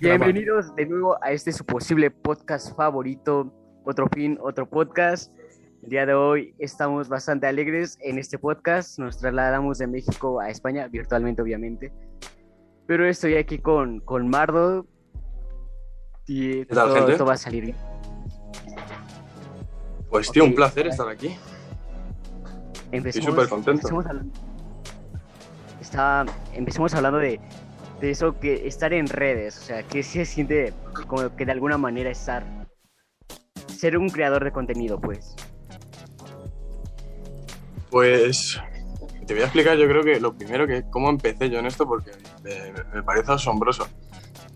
Bienvenidos de nuevo a este su posible podcast favorito, otro fin, otro podcast. El día de hoy estamos bastante alegres en este podcast. Nos trasladamos de México a España, virtualmente obviamente. Pero estoy aquí con, con Mardo y ¿Qué tal, todo, gente? todo va a salir bien. Pues tío, un placer estar aquí. Empecemos, súper contento. empecemos hablando, estaba, empecemos hablando de, de eso que estar en redes, o sea, que se siente como que de alguna manera estar, ser un creador de contenido, pues. Pues te voy a explicar, yo creo que lo primero que cómo empecé yo en esto, porque me, parece asombroso.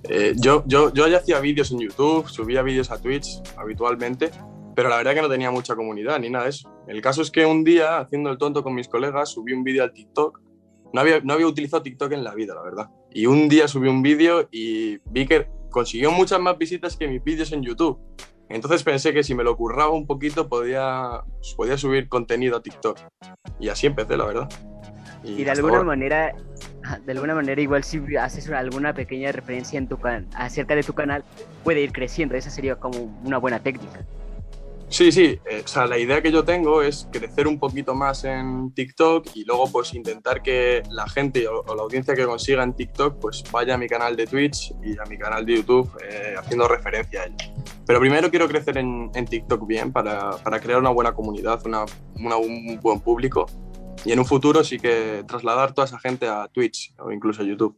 Eh, yo, yo, yo ya hacía vídeos en YouTube, subía vídeos a Twitch habitualmente, pero la verdad que no tenía mucha comunidad ni nada de eso. El caso es que un día, haciendo el tonto con mis colegas, subí un vídeo al TikTok. No había, no había utilizado TikTok en la vida, la verdad. Y un día subí un vídeo y vi que consiguió muchas más visitas que mis vídeos en YouTube. Entonces pensé que si me lo curraba un poquito podía, podía subir contenido a TikTok. Y así empecé, la verdad. Y de alguna ahora. manera, de alguna manera igual si haces alguna pequeña referencia en tu can acerca de tu canal, puede ir creciendo, esa sería como una buena técnica. Sí, sí, eh, o sea, la idea que yo tengo es crecer un poquito más en TikTok y luego pues intentar que la gente o, la audiencia que consiga en TikTok pues vaya a mi canal de Twitch y a mi canal de YouTube eh, haciendo referencia a ello. Pero primero quiero crecer en, en TikTok bien para, para crear una buena comunidad, una, un buen público y en un futuro sí que trasladar toda esa gente a Twitch o incluso a YouTube.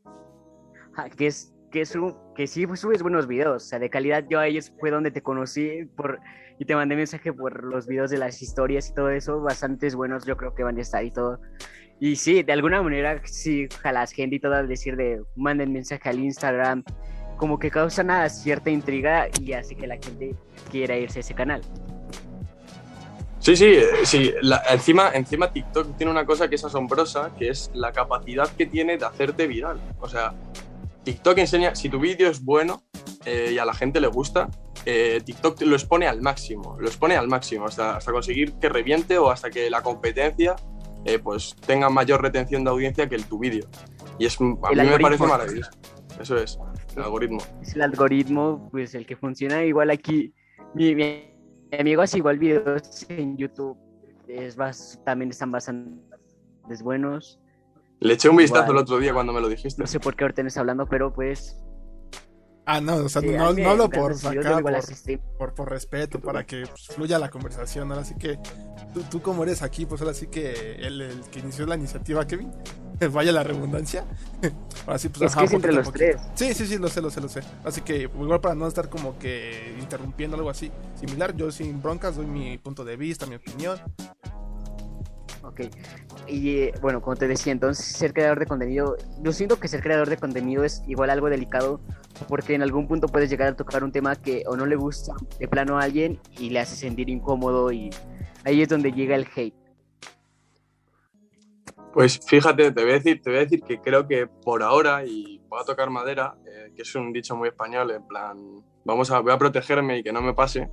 Ajá, que es que es un- que sí pues, subes buenos videos, o sea, de calidad yo a ellos fue donde te conocí por y te mandé mensaje por los videos de las historias y todo eso, bastantes buenos yo creo que van a estar y todo. Y sí, de alguna manera sí jalas gente y todo al decir de manden mensaje al Instagram, como que causa una cierta intriga y hace que la gente quiera irse a ese canal. Sí, sí, eh, sí. Encima, encima TikTok tiene una cosa que es asombrosa, que es la capacidad que tiene de hacerte viral. O sea, TikTok enseña, si tu vídeo es bueno eh, y a la gente le gusta, eh, TikTok lo expone al máximo, lo expone al máximo, hasta, hasta conseguir que reviente o hasta que la competencia eh, pues tenga mayor retención de audiencia que el tu vídeo. Y es, a El mí me parece maravilloso. Eso es, el algoritmo. es el algoritmo, pues el que funciona igual aquí. Mi, mi- mi amigo hace igual videos en YouTube, es bas- también están bastante buenos. Le eché un vistazo Igual. el otro día cuando me lo dijiste. No sé por qué ahorita no está hablando, pero pues. Ah, no, o sea, no, no hablo por acá, por, por, por respeto, para que pues, fluya la conversación. Ahora sí que tú, tú como eres aquí, pues ahora sí que el, el que inició la iniciativa, Kevin, vaya la redundancia. Ahora sí, pues Es ajá, que es entre los tres. Sí, sí, sí, lo sé, lo sé, lo sé. Así que igual para no estar como que interrumpiendo algo así similar, yo sin broncas doy mi punto de vista, mi opinión. Ok. Y eh, bueno, como te decía, entonces ser creador de contenido, yo siento que ser creador de contenido es igual algo delicado porque en algún punto puedes llegar a tocar un tema que o no le gusta de plano a alguien y le hace sentir incómodo y ahí es donde llega el hate. Pues fíjate, te voy a decir, te voy a decir que creo que por ahora, y voy a tocar madera, eh, que es un dicho muy español, en plan, vamos a, voy a protegerme y que no me pase,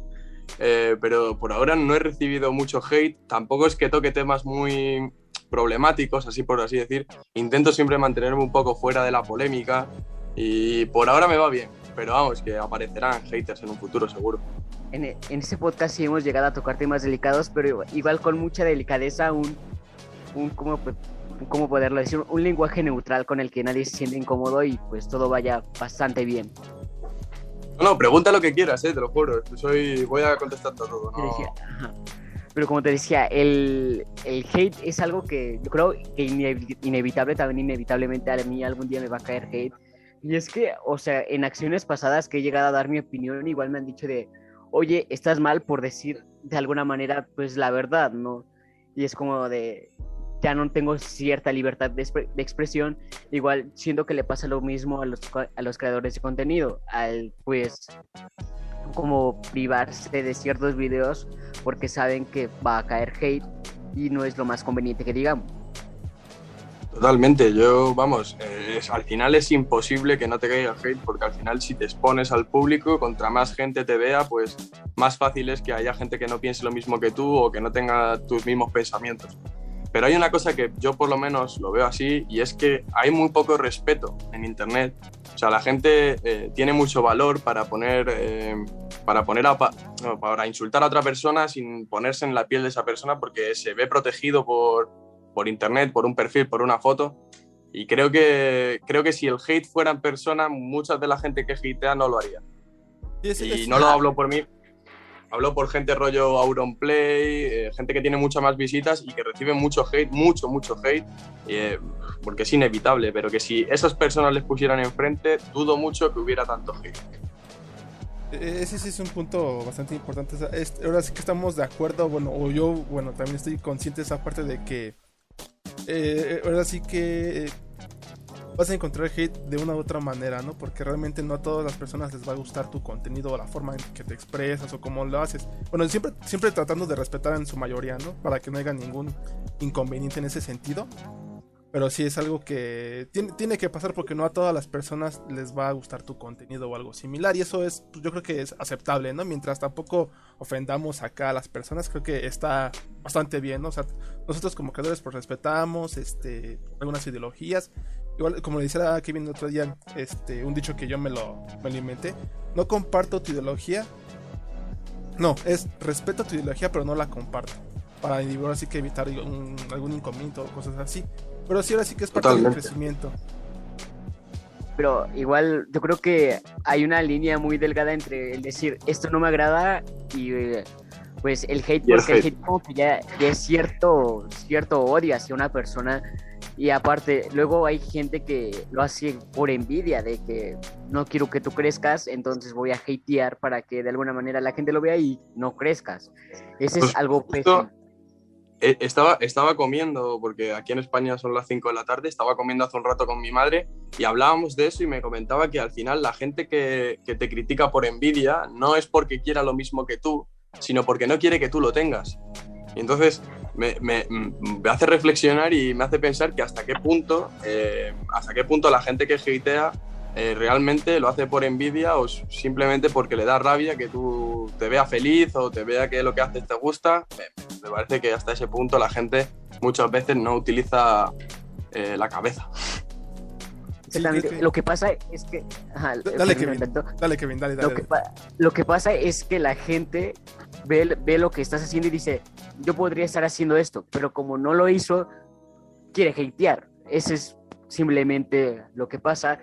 eh, pero por ahora no he recibido mucho hate, tampoco es que toque temas muy problemáticos, así por así decir, intento siempre mantenerme un poco fuera de la polémica y por ahora me va bien, pero vamos, que aparecerán haters en un futuro seguro. En, e- en este podcast sí hemos llegado a tocar temas delicados, pero igual, con mucha delicadeza, un, un ¿cómo, cómo poderlo decir? Un lenguaje neutral con el que nadie se siente incómodo y pues todo vaya bastante bien. No, no, pregunta lo que quieras, eh, te lo juro, soy, voy a contestar todo. No-. Pero como te decía, el, el hate es algo que yo creo que inevi- inevitable, también inevitablemente a mí algún día me va a caer hate. Y es que, o sea, en acciones pasadas que he llegado a dar mi opinión, igual me han dicho de, oye, estás mal por decir de alguna manera, pues la verdad, ¿no? Y es como de, ya no tengo cierta libertad de, de expresión, igual siento que le pasa lo mismo a los, a los creadores de contenido, al pues como privarse de ciertos videos porque saben que va a caer hate y no es lo más conveniente que digamos. Totalmente, yo, vamos, eh, es- al final es imposible que no te caiga hate porque al final si te expones al público, contra más gente te vea, pues más fácil es que haya gente que no piense lo mismo que tú o que no tenga tus mismos pensamientos. Pero hay una cosa que yo por lo menos lo veo así y es que hay muy poco respeto en Internet. O sea, la gente eh, tiene mucho valor para poner, eh, para poner a, no, para insultar a otra persona sin ponerse en la piel de esa persona porque se ve protegido por, por Internet, por un perfil, por una foto. Y creo que, creo que si el hate fuera en persona, mucha de la gente que hatea no lo haría. Y no lo hablo por mí, hablo por gente rollo Auronplay, eh, gente que tiene muchas más visitas y que recibe mucho hate, mucho, mucho hate, eh, porque es inevitable, pero que si esas personas les pusieran enfrente, dudo mucho que hubiera tanto hate. E-, ese sí es un punto bastante importante. ahora sí que estamos de acuerdo, bueno, o yo, bueno, también estoy consciente de esa parte de que eh, ahora sí que vas a encontrar hate de una u otra manera, ¿no? Porque realmente no a todas las personas les va a gustar tu contenido o la forma en que te expresas o cómo lo haces. Bueno, siempre, siempre tratando de respetar en su mayoría, ¿no? Para que no haya ningún inconveniente en ese sentido. Pero sí es algo que tiene, tiene, que pasar porque no a todas las personas les va a gustar tu contenido o algo similar. Y eso es, pues, yo creo que es aceptable, ¿no? Mientras tampoco ofendamos acá a las personas, creo que está bastante bien, ¿no? O sea, nosotros como creadores pues respetamos este, algunas ideologías. Igual, como le decía a Kevin el otro día, este, un dicho que yo me lo, me lo inventé. No comparto tu ideología. No, es respeto tu ideología, pero no la comparto. Para así que evitar algún inconveniente o cosas así. Pero sí, ahora sí que es parte del crecimiento. Pero igual yo creo que hay una línea muy delgada entre el decir esto no me agrada y pues el hate, porque el hate, como que ya, es cierto, cierto odio hacia una persona y aparte luego hay gente que lo hace por envidia de que no quiero que tú crezcas, entonces voy a hatear para que de alguna manera la gente lo vea y no crezcas. Ese es pues algo pésimo eh, estaba, estaba comiendo, porque aquí en España son las 5 de la tarde, estaba comiendo hace un rato con mi madre y hablábamos de eso y me comentaba que al final la gente que, que te critica por envidia no es porque quiera lo mismo que tú, sino porque no quiere que tú lo tengas. Y entonces me, hace reflexionar y me hace pensar que hasta qué punto, eh, hasta qué punto la gente que hatea eh, realmente lo hace por envidia o simplemente porque le da rabia que tú te veas feliz o te vea que lo que haces te gusta. Me, parece que hasta ese punto la gente muchas veces no utiliza eh, la cabeza. Lo que pasa es que. dale, Kevin, dale, Kevin, dale, Lo, que lo, que pasa es que la gente ve, ve lo que estás haciendo y dice: Yo podría estar haciendo esto, pero como no lo hizo, quiere hatear. Ese es simplemente lo que pasa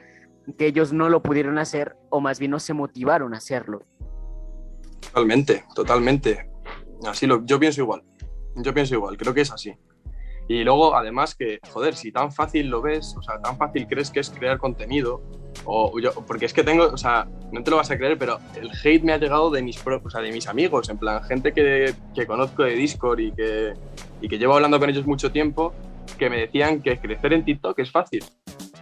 que ellos no lo pudieron hacer o más bien no se motivaron a hacerlo. Totalmente, totalmente. Así lo, yo pienso igual. Yo pienso igual, creo que es así. Y luego, además, que, joder, si tan fácil lo ves, o sea, tan fácil crees que es crear contenido, o yo, porque es que tengo, o sea, no te lo vas a creer, pero el hate me ha llegado de mis, o sea, de mis amigos, en plan, gente que, que conozco de Discord y que, y que llevo hablando con ellos mucho tiempo, que me decían que crecer en TikTok es fácil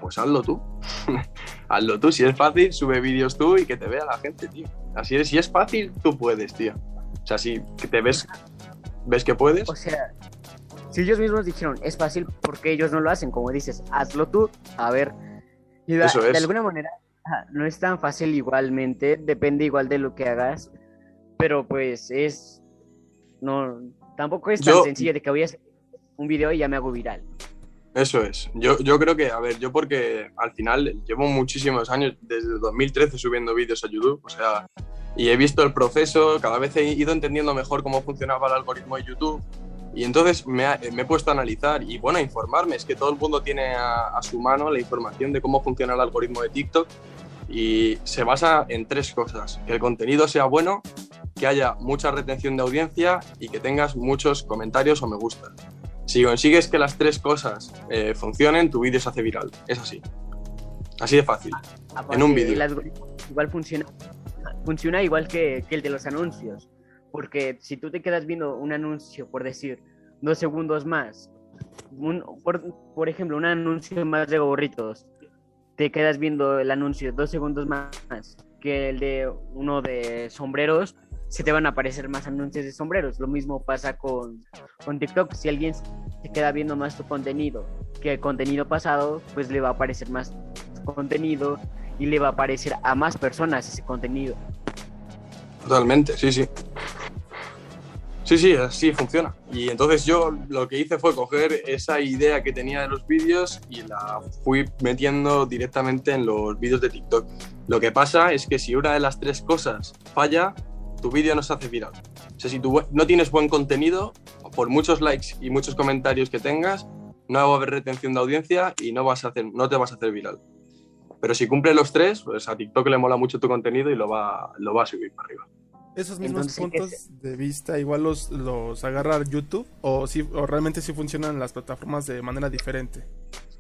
pues hazlo tú. hazlo tú, si es fácil, sube vídeos tú y que te vea la gente, tío. Así es, si es fácil, tú puedes, tío. O sea, si te ves, ves que puedes. O sea, si ellos mismos dijeron, es fácil, porque ellos no lo hacen? Como dices, hazlo tú, a ver. Y de, Eso es. de alguna manera, no es tan fácil igualmente, depende igual de lo que hagas, pero pues es, no, tampoco es tan sencillo de que voy a hacer un video y ya me hago viral. Eso es. Yo, yo creo que, a ver, yo porque al final llevo muchísimos años, desde 2013 subiendo vídeos a YouTube, o sea, y he visto el proceso, cada vez he ido entendiendo mejor cómo funcionaba el algoritmo de YouTube. Y entonces me, he puesto a analizar y, bueno, a informarme. Es que todo el mundo tiene a, a, su mano la información de cómo funciona el algoritmo de TikTok y se basa en tres cosas. Que el contenido sea bueno, que haya mucha retención de audiencia y que tengas muchos comentarios o me gusta. Si consigues que las tres cosas eh, funcionen, tu vídeo se hace viral. Es así. Así de fácil. en un vídeo. Igual funciona, funciona igual que, el de los anuncios. Porque si tú te quedas viendo un anuncio, por decir, dos segundos más, por, ejemplo, un anuncio más de gorritos, te quedas viendo el anuncio dos segundos más que el de uno de sombreros, se te van a aparecer más anuncios de sombreros. Lo mismo pasa con, con TikTok. Si alguien se queda viendo más tu contenido que el contenido pasado, pues le va a aparecer más contenido y le va a aparecer a más personas ese contenido. Totalmente, sí, sí. Sí, sí, así funciona. Y entonces yo lo que hice fue coger esa idea que tenía de los vídeos y la fui metiendo directamente en los vídeos de TikTok. Lo que pasa es que si una de las tres cosas falla, tu vídeo no se hace viral. O sea, si tú no tienes buen contenido, por muchos likes y muchos comentarios que tengas, no va a haber retención de audiencia y no, vas a hacer, no te vas a hacer viral. Pero si cumple los tres, pues a TikTok le mola mucho tu contenido y lo va, lo va a subir para arriba. Esos mismos puntos de vista igual los, los agarra YouTube o, si, o realmente si funcionan las plataformas de manera diferente?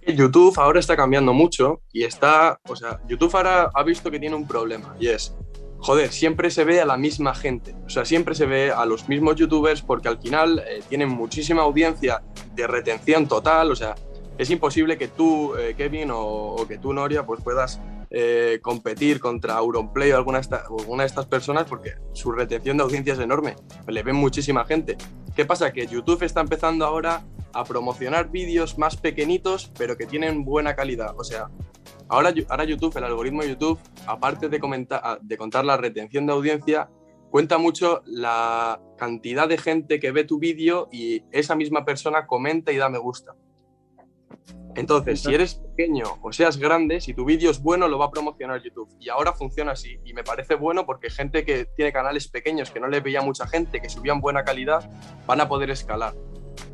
YouTube ahora está cambiando mucho y está, o sea, YouTube ahora ha visto que tiene un problema y es, joder, siempre se ve a la misma gente, o sea, siempre se ve a los mismos youtubers porque al final eh, tienen muchísima audiencia de retención total, o sea, es imposible que tú, eh, Kevin, o, que tú, Noria, pues puedas eh, competir contra Auronplay o alguna, de estas personas porque su retención de audiencia es enorme, le ven muchísima gente. ¿Qué pasa? Que YouTube está empezando ahora a promocionar vídeos más pequeñitos pero que tienen buena calidad. O sea, ahora, ahora YouTube, el algoritmo de YouTube, aparte de, comentar, de contar la retención de audiencia, cuenta mucho la cantidad de gente que ve tu vídeo y esa misma persona comenta y da me gusta. Entonces, si eres pequeño o seas grande, si tu vídeo es bueno, lo va a promocionar YouTube. Y ahora funciona así. Y me parece bueno porque gente que tiene canales pequeños, que no le veía mucha gente, que subían buena calidad, van a poder escalar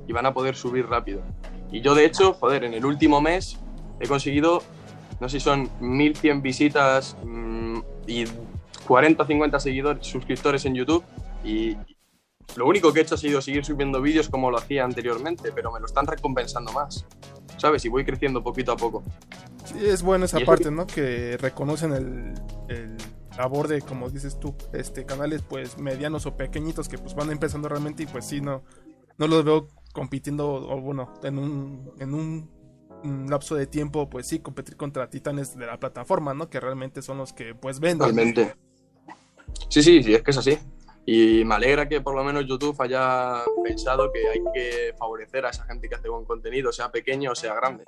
y van a poder subir rápido. Y yo, de hecho, joder, en el último mes he conseguido, no sé si son 1100 visitas mmm, y 40 50 seguidores, suscriptores en YouTube. Y lo único que he hecho ha sido seguir subiendo vídeos como lo hacía anteriormente, pero me lo están recompensando más. ¿Sabes? Y voy creciendo poquito a poco. Sí, es bueno esa parte, ¿no? Que reconocen el, el, labor de, como dices tú, este canales pues medianos o pequeñitos que pues van empezando realmente y pues sí, no, no los veo compitiendo, o bueno, en un, en un, lapso de tiempo, pues sí, competir contra titanes de la plataforma, ¿no? Que realmente son los que pues venden. Totalmente. Sí, sí, sí, es que es así. Y me alegra que por lo menos YouTube haya pensado que hay que favorecer a esa gente que hace buen contenido, sea pequeño o sea grande.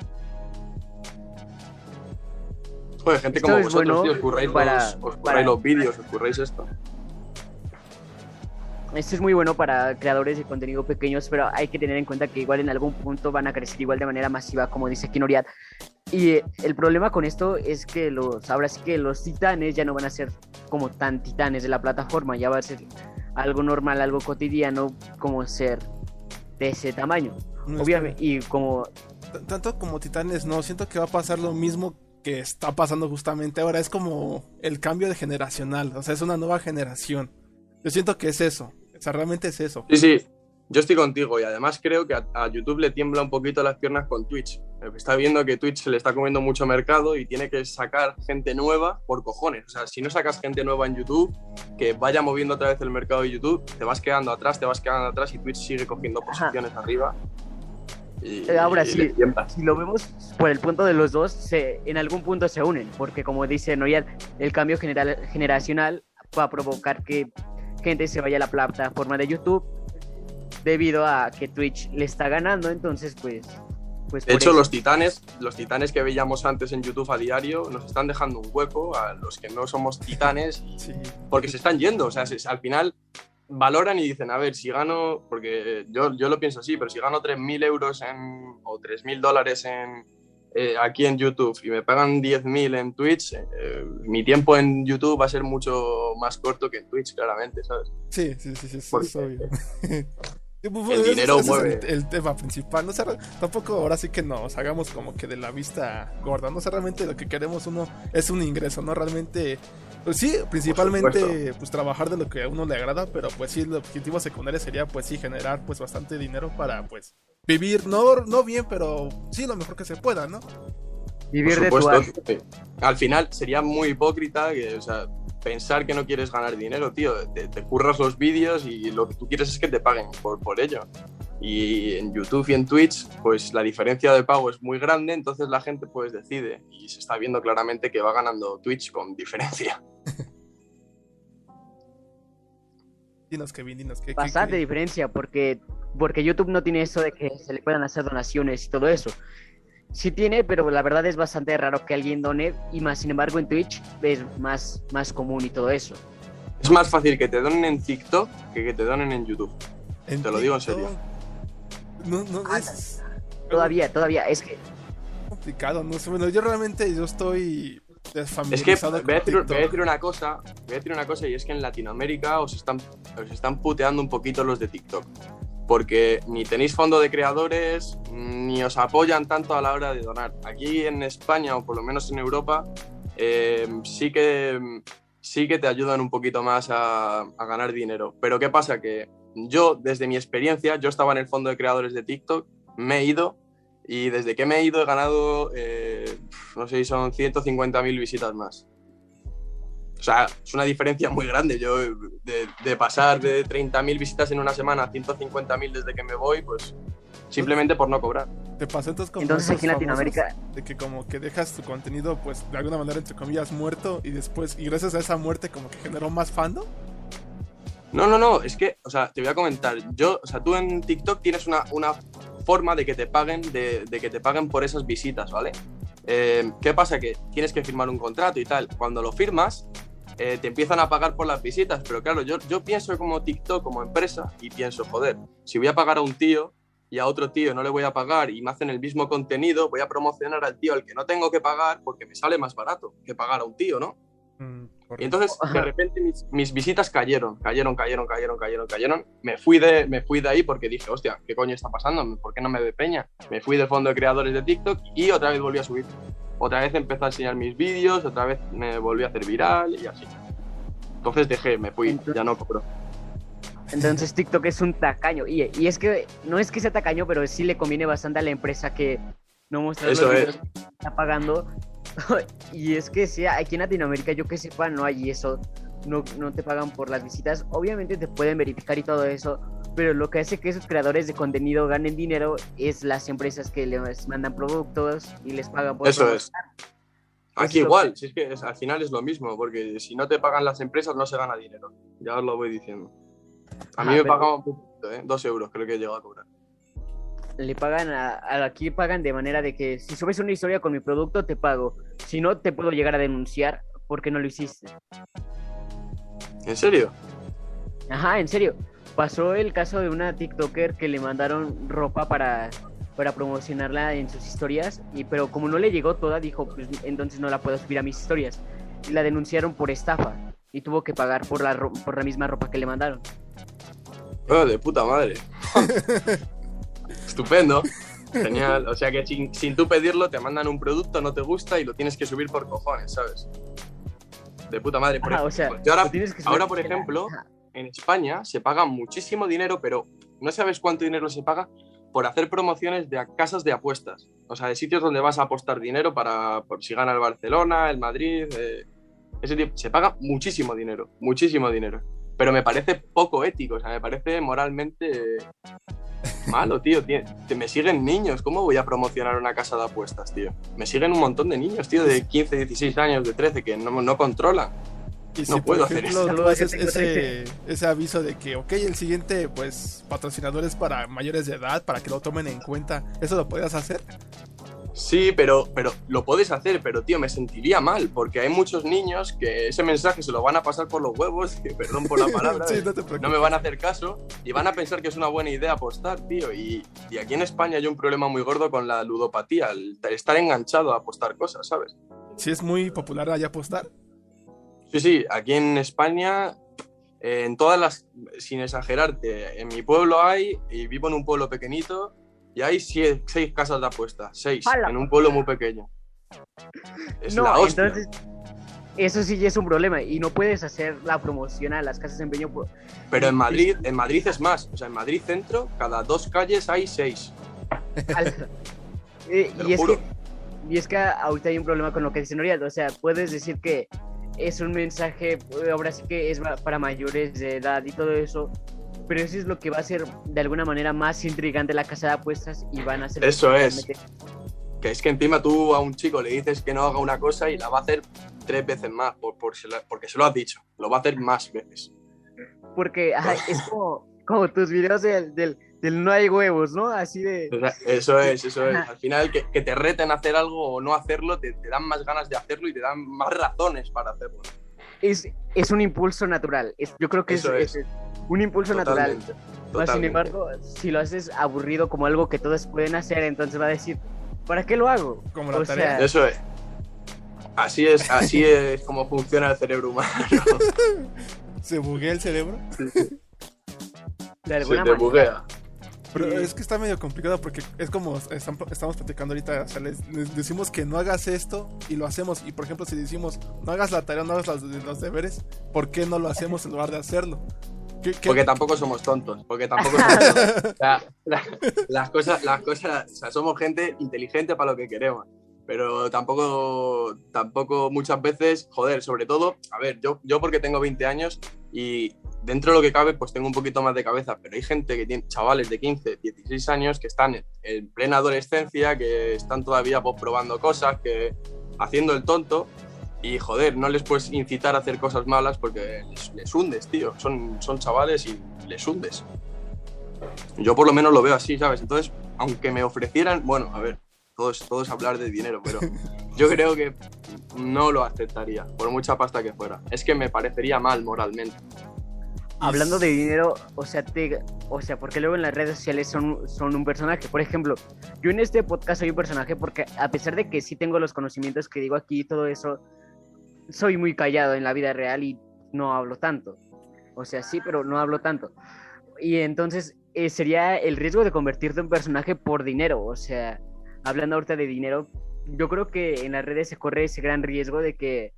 Joder, gente como vosotros, tío, os curráis, para, los, los vídeos, os curráis esto. Esto es muy bueno para creadores de contenido pequeños, pero hay que tener en cuenta que igual en algún punto van a crecer igual de manera masiva, como dice Kinoriat. Y el problema con esto es que los, ahora sí que los titanes ya no van a ser como tan titanes de la plataforma, ya va a ser algo normal, algo cotidiano, como ser de ese tamaño. Obviamente, y como... Tanto como titanes, no, siento que va a pasar lo mismo que está pasando justamente ahora, es como el cambio de generacional, o sea, es una nueva generación. Yo siento que es eso, o sea, realmente es eso. Sí, sí, yo estoy contigo y además creo que a, YouTube le tiembla un poquito las piernas con Twitch. Está viendo que Twitch se le está comiendo mucho mercado y tiene que sacar gente nueva por cojones. O sea, si no sacas gente nueva en YouTube, que vaya moviendo otra vez el mercado de YouTube, te vas quedando atrás, te vas quedando atrás y Twitch sigue cogiendo posiciones arriba. Y, Ahora sí, si lo vemos por el punto de los dos, se, en algún punto se unen, porque como dice Noyal, el cambio general, generacional va a provocar que gente se vaya a la plataforma de YouTube debido a que Twitch le está ganando, entonces pues... pues de hecho, los titanes, los titanes que veíamos antes en YouTube a diario, nos están dejando un hueco a los que no somos titanes, porque se están yendo, o sea, al final valoran y dicen, a ver, si gano, porque yo, yo lo pienso así, pero si gano 3.000 euros en, o 3.000 dólares en, eh, aquí en YouTube y me pagan 10.000 en Twitch, eh, mi tiempo en YouTube va a ser mucho más corto que en Twitch, claramente, ¿sabes? Sí, sí, sí, sí, sí es obvio. el dinero mueve. el, tema principal. No sé, tampoco ahora sí que nos hagamos como que de la vista gorda. No sé, realmente lo que queremos uno es un ingreso, ¿no? Realmente, pues sí, principalmente pues trabajar de lo que a uno le agrada, pero pues sí, el objetivo secundario sería pues sí generar pues bastante dinero para pues vivir, no, no bien, pero sí lo mejor que se pueda, ¿no? Vivir de tu Al final sería muy hipócrita que, o sea, pensar que no quieres ganar dinero, tío. Te, curras los vídeos y lo que tú quieres es que te paguen por, por ello. Y en YouTube y en Twitch, pues la diferencia de pago es muy grande, entonces la gente pues decide y se está viendo claramente que va ganando Twitch con diferencia. dinos, Kevin, dinos. ¿qué, Bastante diferencia, porque, porque YouTube no tiene eso de que se le puedan hacer donaciones y todo eso sí tiene, pero la verdad es bastante raro que alguien done y más, sin embargo, en Twitch es más, más común y todo eso. Es más fácil que te donen en TikTok que que te donen en YouTube. Te lo digo en serio. No, no, Ah, es Todavía, todavía. Es que complicado, no sé. Bueno, yo realmente yo estoy Es que voy a, decir, voy a decir una cosa, voy a decir una cosa y es que en Latinoamérica os están, os están puteando un poquito los de TikTok. Porque ni tenéis fondo de creadores, ni os apoyan tanto a la hora de donar. Aquí en España, o por lo menos en Europa, eh, sí, que, sí que te ayudan un poquito más a, ganar dinero. Pero ¿qué pasa? Que yo, desde mi experiencia, yo estaba en el fondo de creadores de TikTok, me he ido y desde que me he ido he ganado, eh, no sé si son 150.000 visitas más. O sea, es una diferencia muy grande. Yo, de, de pasar de 30.000 visitas en una semana a 150.000 desde que me voy, pues simplemente por no cobrar. Te pasó entonces como entonces aquí en Latinoamérica. de que como que dejas tu contenido pues de alguna manera entre comillas muerto y después y gracias a esa muerte como que generó más fandom. No, no, no, es que, o sea, te voy a comentar. Yo, o sea, tú en TikTok tienes una, una forma de que te paguen, de, de que te paguen por esas visitas, ¿vale? Eh, ¿Qué pasa? Que tienes que firmar un contrato y tal. Cuando lo firmas, eh, te empiezan a pagar por las visitas, pero claro, yo, yo pienso como TikTok, como empresa, y pienso, joder, si voy a pagar a un tío y a otro tío no le voy a pagar y me hacen el mismo contenido, voy a promocionar al tío al que no tengo que pagar porque me sale más barato que pagar a un tío, ¿no? Mm, Y entonces, de repente, mis, mis visitas cayeron, cayeron, cayeron, cayeron, cayeron, cayeron. Me fui, de, me fui de ahí porque dije, hostia, ¿qué coño está pasando? ¿Por qué no me ve peña? Me fui del fondo de creadores de TikTok y otra vez volví a subir. Otra vez empecé a enseñar mis vídeos, otra vez me volví a hacer viral y así. Entonces dejé, me fui, Entonces- ya no cobro. Entonces TikTok es un tacaño. Y, y es que no es que sea tacaño, pero sí le conviene bastante a la empresa que no los Eso que está pagando. y es que sí, aquí en Latinoamérica, yo que sepa, no hay eso. No, no te pagan por las visitas. Obviamente te pueden verificar y todo eso. Pero lo que hace que esos creadores de contenido ganen dinero es las empresas que les mandan productos y les pagan por Eso es. Aquí igual, si es que es- al final es lo mismo, porque si no te pagan las empresas no se gana dinero. Ya os lo voy diciendo. A mí Ajá, me pero- pagaban un poquito, ¿eh? Dos euros creo que he llegado a cobrar. le pagan a, a- aquí pagan de manera de que si subes una historia con mi producto te pago si no te puedo llegar a denunciar porque no lo hiciste ¿En serio? ajá en serio pasó el caso de una tiktoker que le mandaron ropa para para promocionarla en sus historias y pero como no le llegó toda dijo pues entonces no la puedo subir a mis historias y la denunciaron por estafa y tuvo que pagar por la ro- por la misma ropa que le mandaron Oh, de puta madre. Estupendo. Genial. O sea que sin, sin tú pedirlo te mandan un producto, no te gusta y lo tienes que subir por cojones, ¿sabes? De puta madre. Por o sea, yo ahora, que por la- ejemplo, en España se paga muchísimo dinero, pero no sabes cuánto dinero se paga por hacer promociones de casas de apuestas. O sea, de sitios donde vas a apostar dinero para por si gana el Barcelona, el Madrid. eh, ese tipo. Se paga muchísimo dinero, muchísimo dinero. Pero me parece poco ético, o sea, me parece moralmente malo, tío. Te- me siguen niños. ¿Cómo voy a promocionar una casa de apuestas, tío? Me siguen un montón de niños, tío, de 15, 16 años, de 13, que no, no controlan. Y si No puedo por hacer ejemplo eso. tú Saludos, haces ese, ese aviso de que, ok, el siguiente pues patrocinador es para mayores de edad, para que lo tomen en cuenta, ¿eso lo podías hacer? Sí, pero, pero lo puedes hacer, pero tío, me sentiría mal, porque hay muchos niños que ese mensaje se lo van a pasar por los huevos, que perdón por la palabra, sí, eh, no me van a hacer caso y van a pensar que es una buena idea apostar, tío. Y, y aquí en España hay un problema muy gordo con la ludopatía, el estar enganchado a apostar cosas, ¿sabes? Si es muy popular allá apostar. Sí, sí, aquí en España, en todas las, sin exagerarte, en mi pueblo hay, y vivo en un pueblo pequeñito, y hay seis casas de apuestas, seis, ¡Hala! en un pueblo muy pequeño. Es no, la hostia. entonces eso sí es un problema y no puedes hacer la promoción a las casas de empeño por- Pero en Madrid, en Madrid es más, o sea, en Madrid centro, cada dos calles hay seis. Eh, Te lo y es juro. que y es que ahorita hay un problema con lo que dice Noriel, o sea, puedes decir que es un mensaje, eh, ahora sí que es para mayores de edad y todo eso, pero eso es lo que va a hacer de alguna manera más intrigante la casa de apuestas y van a hacer Eso es. Que es que encima tú a un chico le dices que no haga una cosa y la va a hacer tres veces más, por, porque se lo has dicho. Lo va a hacer más veces. porque ajá, es como, como tus videos del, del, del no hay huevos, ¿no? Así de eso es, eso es. Al final, que, que te reten a hacer algo o no hacerlo, te, te dan más ganas de hacerlo y te dan más razones para hacerlo. es, es un impulso natural. Es, yo creo que es, Eso es. es un impulso natural. Totalmente. Sin embargo, si lo haces aburrido como algo que todos pueden hacer, entonces va a decir, ¿para qué lo hago? Como la O tarea. sea, Eso es. Así es, así es como funciona el cerebro humano. Se buguea el cerebro. de Se alguna te manera. buguea. Pero es que está medio complicado porque es como están- estamos platicando ahorita. O sea, les, les decimos que no hagas esto y lo hacemos. Y por ejemplo, si decimos no hagas la tarea, no hagas los, los deberes, ¿por qué no lo hacemos en lugar de hacerlo? ¿Qué- qué- Porque tampoco somos tontos, porque tampoco somos tontos. O sea, la- las cosas, las cosas, o sea, somos gente inteligente para lo que queremos. Pero tampoco, tampoco muchas veces, joder, sobre todo, a ver, yo, yo porque tengo 20 años y dentro de lo que cabe, pues tengo un poquito más de cabeza, pero hay gente que tiene, chavales de 15, 16 años que están en, en plena adolescencia, que están todavía pues, probando cosas, que haciendo el tonto, y joder, no les puedes incitar a hacer cosas malas porque les, les hundes, tío. Son, son chavales y les hundes. Yo por lo menos lo veo así, ¿sabes? Entonces, aunque me ofrecieran, bueno, a ver, todo es, todo es hablar de dinero, pero yo creo que no lo aceptaría, por mucha pasta que fuera. Es que me parecería mal moralmente. Hablando de dinero, o sea, te, o sea, porque luego en las redes sociales son, son un personaje. Por ejemplo, yo en este podcast soy un personaje porque a pesar de que sí tengo los conocimientos que digo aquí y todo eso, soy muy callado en la vida real y no hablo tanto. O sea, sí, pero no hablo tanto. Y entonces eh, sería el riesgo de convertirte en personaje por dinero. O sea, hablando ahorita de dinero, yo creo que en las redes se corre ese gran riesgo de que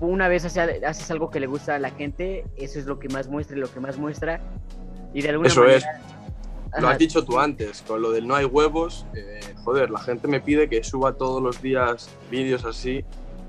una vez hace- haces algo que le gusta a la gente, eso es lo que más muestra y lo que más muestra. Y de alguna Eso manera. es. Lo Ajá, has dicho tú antes, con lo del no hay huevos, eh, joder, la gente me pide que suba todos los días vídeos así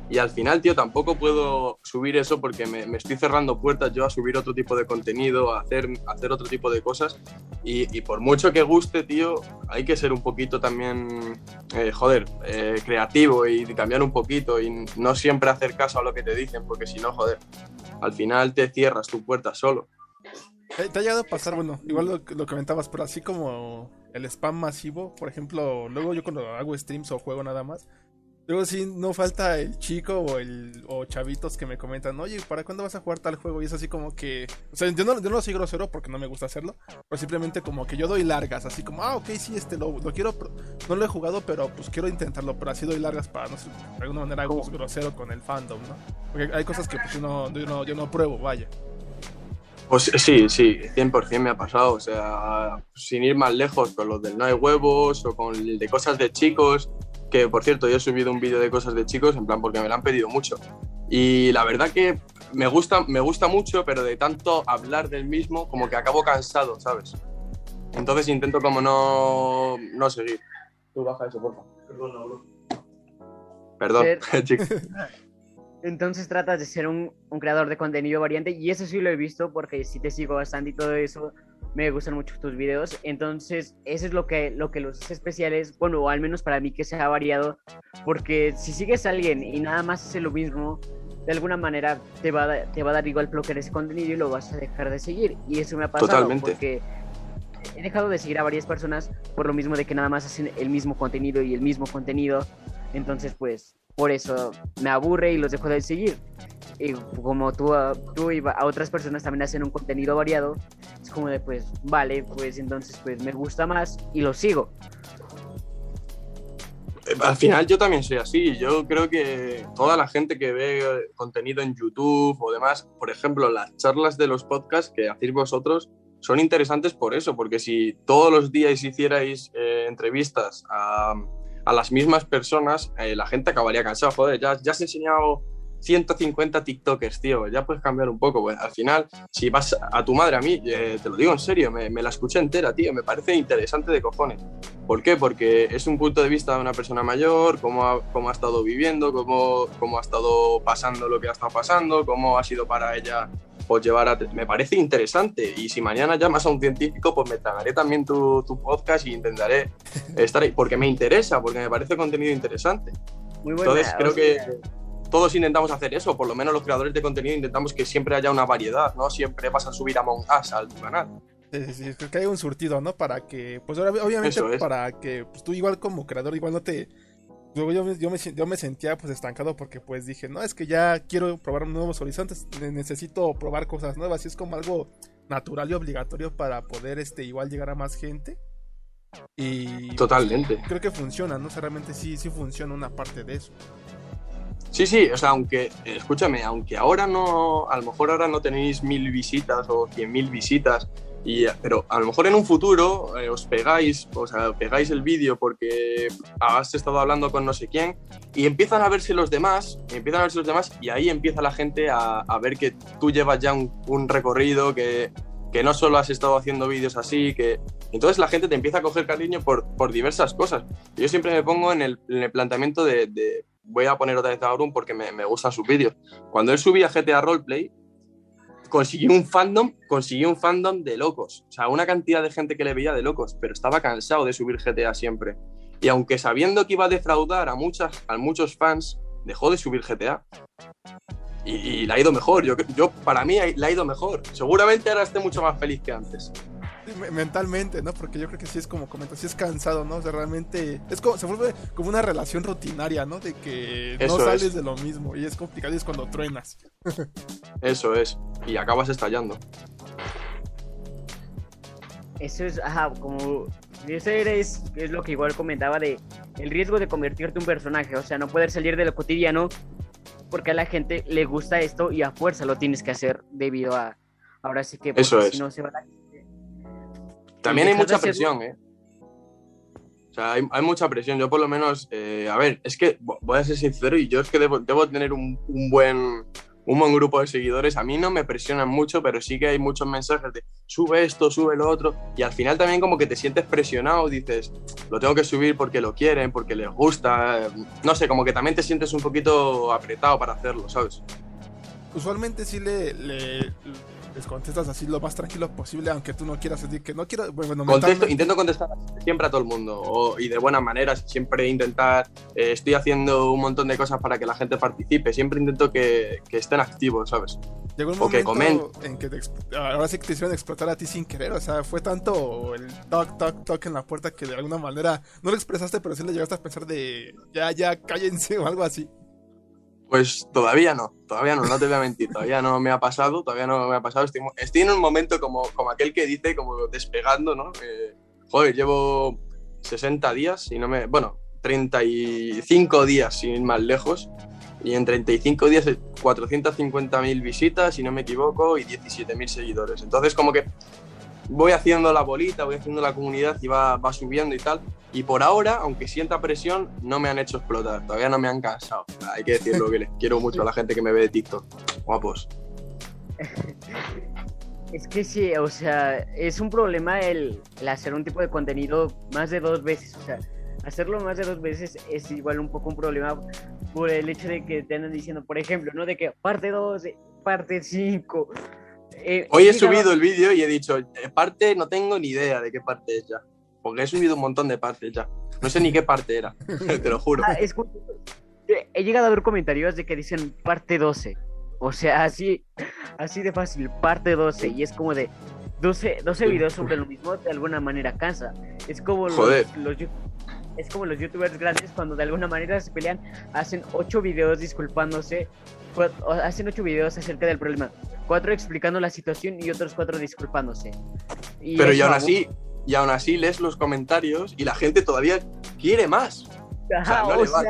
y al final, tío, tampoco puedo subir eso porque me, me estoy cerrando puertas yo a subir otro tipo de contenido, a hacer, a hacer otro tipo de cosas y, y por mucho que guste, tío, hay que ser un poquito también, eh, joder, eh, creativo y cambiar un poquito y no siempre hacer caso a lo que te dicen porque si no, joder, al final te cierras tu puerta solo. Eh, ¿Te ha llegado a pasar, bueno, igual lo, lo comentabas, pero así como el spam masivo, por ejemplo, luego yo cuando hago streams o juego nada más, luego sí no falta el chico o el o chavitos que me comentan, oye, ¿para cuándo vas a jugar tal juego? Y es así como que, o sea, yo no, yo no soy grosero porque no me gusta hacerlo, pero simplemente como que yo doy largas, así como, ah, ok, sí, este lo, lo quiero, no lo he jugado, pero pues quiero intentarlo, pero así doy largas para, no sé, de alguna manera pues, grosero con el fandom, ¿no? Porque hay cosas que pues yo no, yo no, yo no pruebo, vaya. Pues sí, sí, 100% me ha pasado. O sea, sin ir más lejos, con los del no hay huevos o con el de cosas de chicos, que por cierto, yo he subido un vídeo de cosas de chicos, en plan, porque me lo han pedido mucho. Y la verdad que me gusta, me gusta mucho, pero de tanto hablar del mismo, como que acabo cansado, ¿sabes? Entonces intento como no, no seguir. Tú baja eso, porfa. Perdón, no, Perdón, chicos. Entonces tratas de ser un, un creador de contenido variante y eso sí lo he visto porque si te sigo bastante y todo eso, me gustan mucho tus videos. Entonces eso es lo que, lo que los hace especiales, bueno, o al menos para mí que sea variado, porque si sigues a alguien y nada más hace lo mismo, de alguna manera te va, a, te va a dar igual bloquear ese contenido y lo vas a dejar de seguir. Y eso me ha pasado Totalmente. porque he dejado de seguir a varias personas por lo mismo de que nada más hacen el mismo contenido y el mismo contenido. Entonces, pues, por eso me aburre y los dejo de seguir. Y como tú, ah, tú y a otras personas también hacen un contenido variado, es como de, pues, vale, pues entonces, pues me gusta más y lo sigo. Eh, Al final yo también soy así. Yo creo que toda la gente que ve eh, contenido en YouTube o demás, por ejemplo, las charlas de los podcasts que hacéis vosotros, son interesantes por eso, porque si todos los días hicierais eh, entrevistas a, a las mismas personas, eh, la gente acabaría cansada. Joder, ya, ya has enseñado 150 TikTokers, tío, ya puedes cambiar un poco. Pues al final, si vas a tu madre, a mí, eh, te lo digo en serio, me, la escuché entera, tío, me parece interesante de cojones. ¿Por qué? Porque es un punto de vista de una persona mayor, cómo ha, cómo ha estado viviendo, cómo, cómo ha estado pasando lo que ha estado pasando, cómo ha sido para ella pues, llevar a... Me parece interesante y si mañana llamas a un científico, pues me tragaré también tu, tu podcast y intentaré estar ahí, porque me interesa, porque me parece contenido interesante. Muy buena. Entonces creo que todos intentamos hacer eso, por lo menos los creadores de contenido intentamos que siempre haya una variedad, ¿no? Siempre vas a subir Among Us al tu canal. Sí, sí, sí, que haya un surtido, ¿no? Para que, pues ahora, obviamente es. para que pues, tú igual como creador igual no te... Yo, yo, me- yo, me, yo me sentía pues estancado porque pues dije, no, es que ya quiero probar nuevos horizontes, ne- necesito probar cosas nuevas y es como algo natural y obligatorio para poder este igual llegar a más gente. Y Totalmente. creo que funciona, ¿no? O sea, realmente sí, sí funciona una parte de eso. Sí, sí, o sea, aunque, escúchame, aunque ahora no, a lo mejor ahora no tenéis mil visitas o cien mil visitas, y, pero a lo mejor en un futuro eh, os pegáis, o sea, pegáis el vídeo porque has estado hablando con no sé quién y empiezan a verse los demás, empiezan a verse los demás y ahí empieza la gente a, a ver que tú llevas ya un, un recorrido, que, que no solo has estado haciendo vídeos así, que entonces la gente te empieza a coger cariño por, por diversas cosas. Yo siempre me pongo en el, en el planteamiento de, de, voy a poner otra vez a Aurum porque me, me gustan sus vídeos. Cuando él subía GTA Roleplay, consiguió un fandom, consiguió un fandom de locos. O sea, una cantidad de gente que le veía de locos, pero estaba cansado de subir GTA siempre. Y aunque sabiendo que iba a defraudar a, muchas, a muchos fans, dejó de subir GTA. Y, le ha ido mejor. Yo, yo, para mí, le ha ido mejor. Seguramente ahora esté mucho más feliz que antes. Mentalmente, ¿no? Porque yo creo que sí es como comentas, sí es cansado, ¿no? O sea, realmente es como, se vuelve como una relación rutinaria, ¿no? De que no Eso sales es. de lo mismo y es complicado y es cuando truenas. Eso es. Y acabas estallando. Eso es, ajá, como. Eso era- es, es lo que igual comentaba de el riesgo de convertirte en un personaje. O sea, no poder salir de lo cotidiano porque a la gente le gusta esto y a fuerza lo tienes que hacer debido a. Ahora sí que. porque Eso si es. no se va la- También hay mucha presión, ¿eh? O sea, hay, hay mucha presión. Yo por lo menos, eh, a ver, es que vo- voy a ser sincero y yo es que debo, debo tener un, un buen, un buen grupo de seguidores. A mí no me presionan mucho, pero sí que hay muchos mensajes de sube esto, sube lo otro. Y al final también como que te sientes presionado, dices, lo tengo que subir porque lo quieren, porque les gusta. eh, No sé, como que también te sientes un poquito apretado para hacerlo, ¿sabes? Usualmente sí le, le- les contestas así lo más tranquilo posible, aunque tú no quieras decir que no quiero. Bueno, Contesto, intento contestar siempre a todo el mundo o- y de buenas maneras, siempre intentar, eh, estoy haciendo un montón de cosas para que la gente participe, siempre intento que, que estén activos, ¿sabes? Llegó un o que momento en que te ahora sí que te hicieron explotar a ti sin querer, o sea, fue tanto el toc, toc, toc en la puerta que de alguna manera no lo expresaste, pero sí le llegaste a pensar de ya, ya, cállense o algo así. Pues todavía no, todavía no, no te voy a mentir, todavía no me ha pasado, todavía no me ha pasado, estoy, estoy en un momento como, como aquel que dice, como despegando, ¿no? Joder, llevo 60 días y no me, bueno, 35 días sin ir más lejos y en 35 días 450.000 visitas, si no me equivoco, y 17.000 seguidores. Entonces, como que voy haciendo la bolita, voy haciendo la comunidad y va, va subiendo y tal. Y por ahora, aunque sienta presión, no me han hecho explotar. Todavía no me han cansado. Hay que decirlo que les quiero mucho a la gente que me ve de TikTok. Guapos. Es que sí, o sea, es un problema el, hacer un tipo de contenido más de dos veces. O sea, hacerlo más de dos veces es igual un poco un problema por el hecho de que te andan diciendo, por ejemplo, ¿no? De que parte 2, parte 5. Eh, Hoy he subido el vídeo y he dicho, eh, parte no tengo ni idea de qué parte es ya. Porque he subido un montón de partes ya. No sé ni qué parte era, te lo juro. Ah, es He llegado a ver comentarios de que dicen parte 12. O sea, así, así de fácil, parte 12. Y es como de 12, 12 videos sobre lo mismo, de alguna manera cansa. Es como los, Joder. los yu- es como los youtubers grandes cuando de alguna manera se pelean, hacen 8 videos disculpándose, hacen 8 videos acerca del problema. Cuatro explicando la situación y otros cuatro disculpándose. Y Pero y aún así, y aún así lees los comentarios y la gente todavía quiere más. Ajá, no o le sea, vale.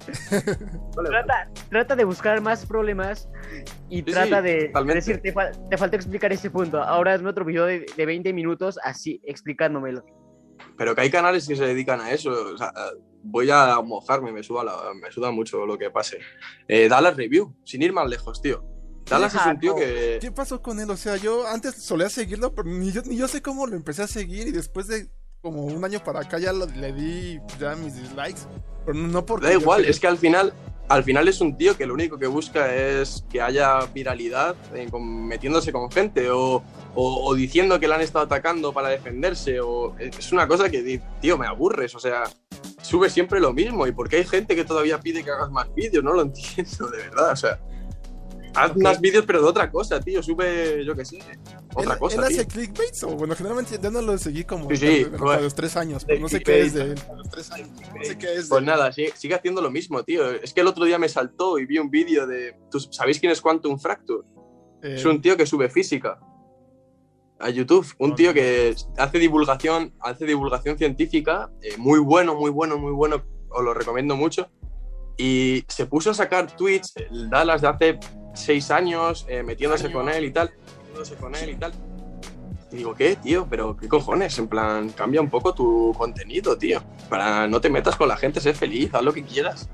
No le- trata, trata de buscar más problemas y Sí, trata sí, de totalmente. decir, te, fal- te falta explicar este punto. Ahora hazme otro video de, de 20 minutos así, explicándomelo. Pero que hay canales que se dedican a eso. O sea, voy a mojarme, me suda, la- me suda mucho lo que pase. Eh, Dallas Review, sin ir más lejos, tío. Dallas es un tío que. ¿Qué pasó con él? O sea, yo antes solía seguirlo, pero ni yo, ni yo sé cómo lo empecé a seguir y después de como un año para acá ya lo- le di ya mis dislikes. Pero no, porque Da igual, quería- es que al final, al final es un tío que lo único que busca es que haya viralidad eh, con- metiéndose con gente o, o- o diciendo que le han estado atacando para defenderse. O, es una cosa que, tío, me aburres. O sea, sube siempre lo mismo. ¿Y por qué hay gente que todavía pide que hagas más vídeos? No lo entiendo, de verdad. O sea, haz Ok. más vídeos, pero de otra cosa, tío. Sube, yo qué sé, otra ¿Él, cosa, él hace clickbaits o bueno, generalmente ya no lo seguí como Sí, sí, bueno. los tres años, pero no sé qué es de él. A los tres años, no sé qué es de Pues él. nada, sigue, sigue haciendo lo mismo, tío. Es que el otro día me saltó y vi un vídeo de. ¿tú ¿Sabéis quién es Quantum Fracture? Eh, Es un tío que sube física. a YouTube. Un tío que hace divulgación, hace divulgación científica, eh, muy bueno, muy bueno, muy bueno, os lo recomiendo mucho. Y se puso a sacar tweets, el Dallas de hace seis años, eh, metiéndose con él y tal. Metiéndose con él y tal. Y digo, ¿qué, tío? ¿Pero qué cojones? En plan, cambia un poco tu contenido, tío. Para no te metas con la gente, sé feliz, haz lo que quieras.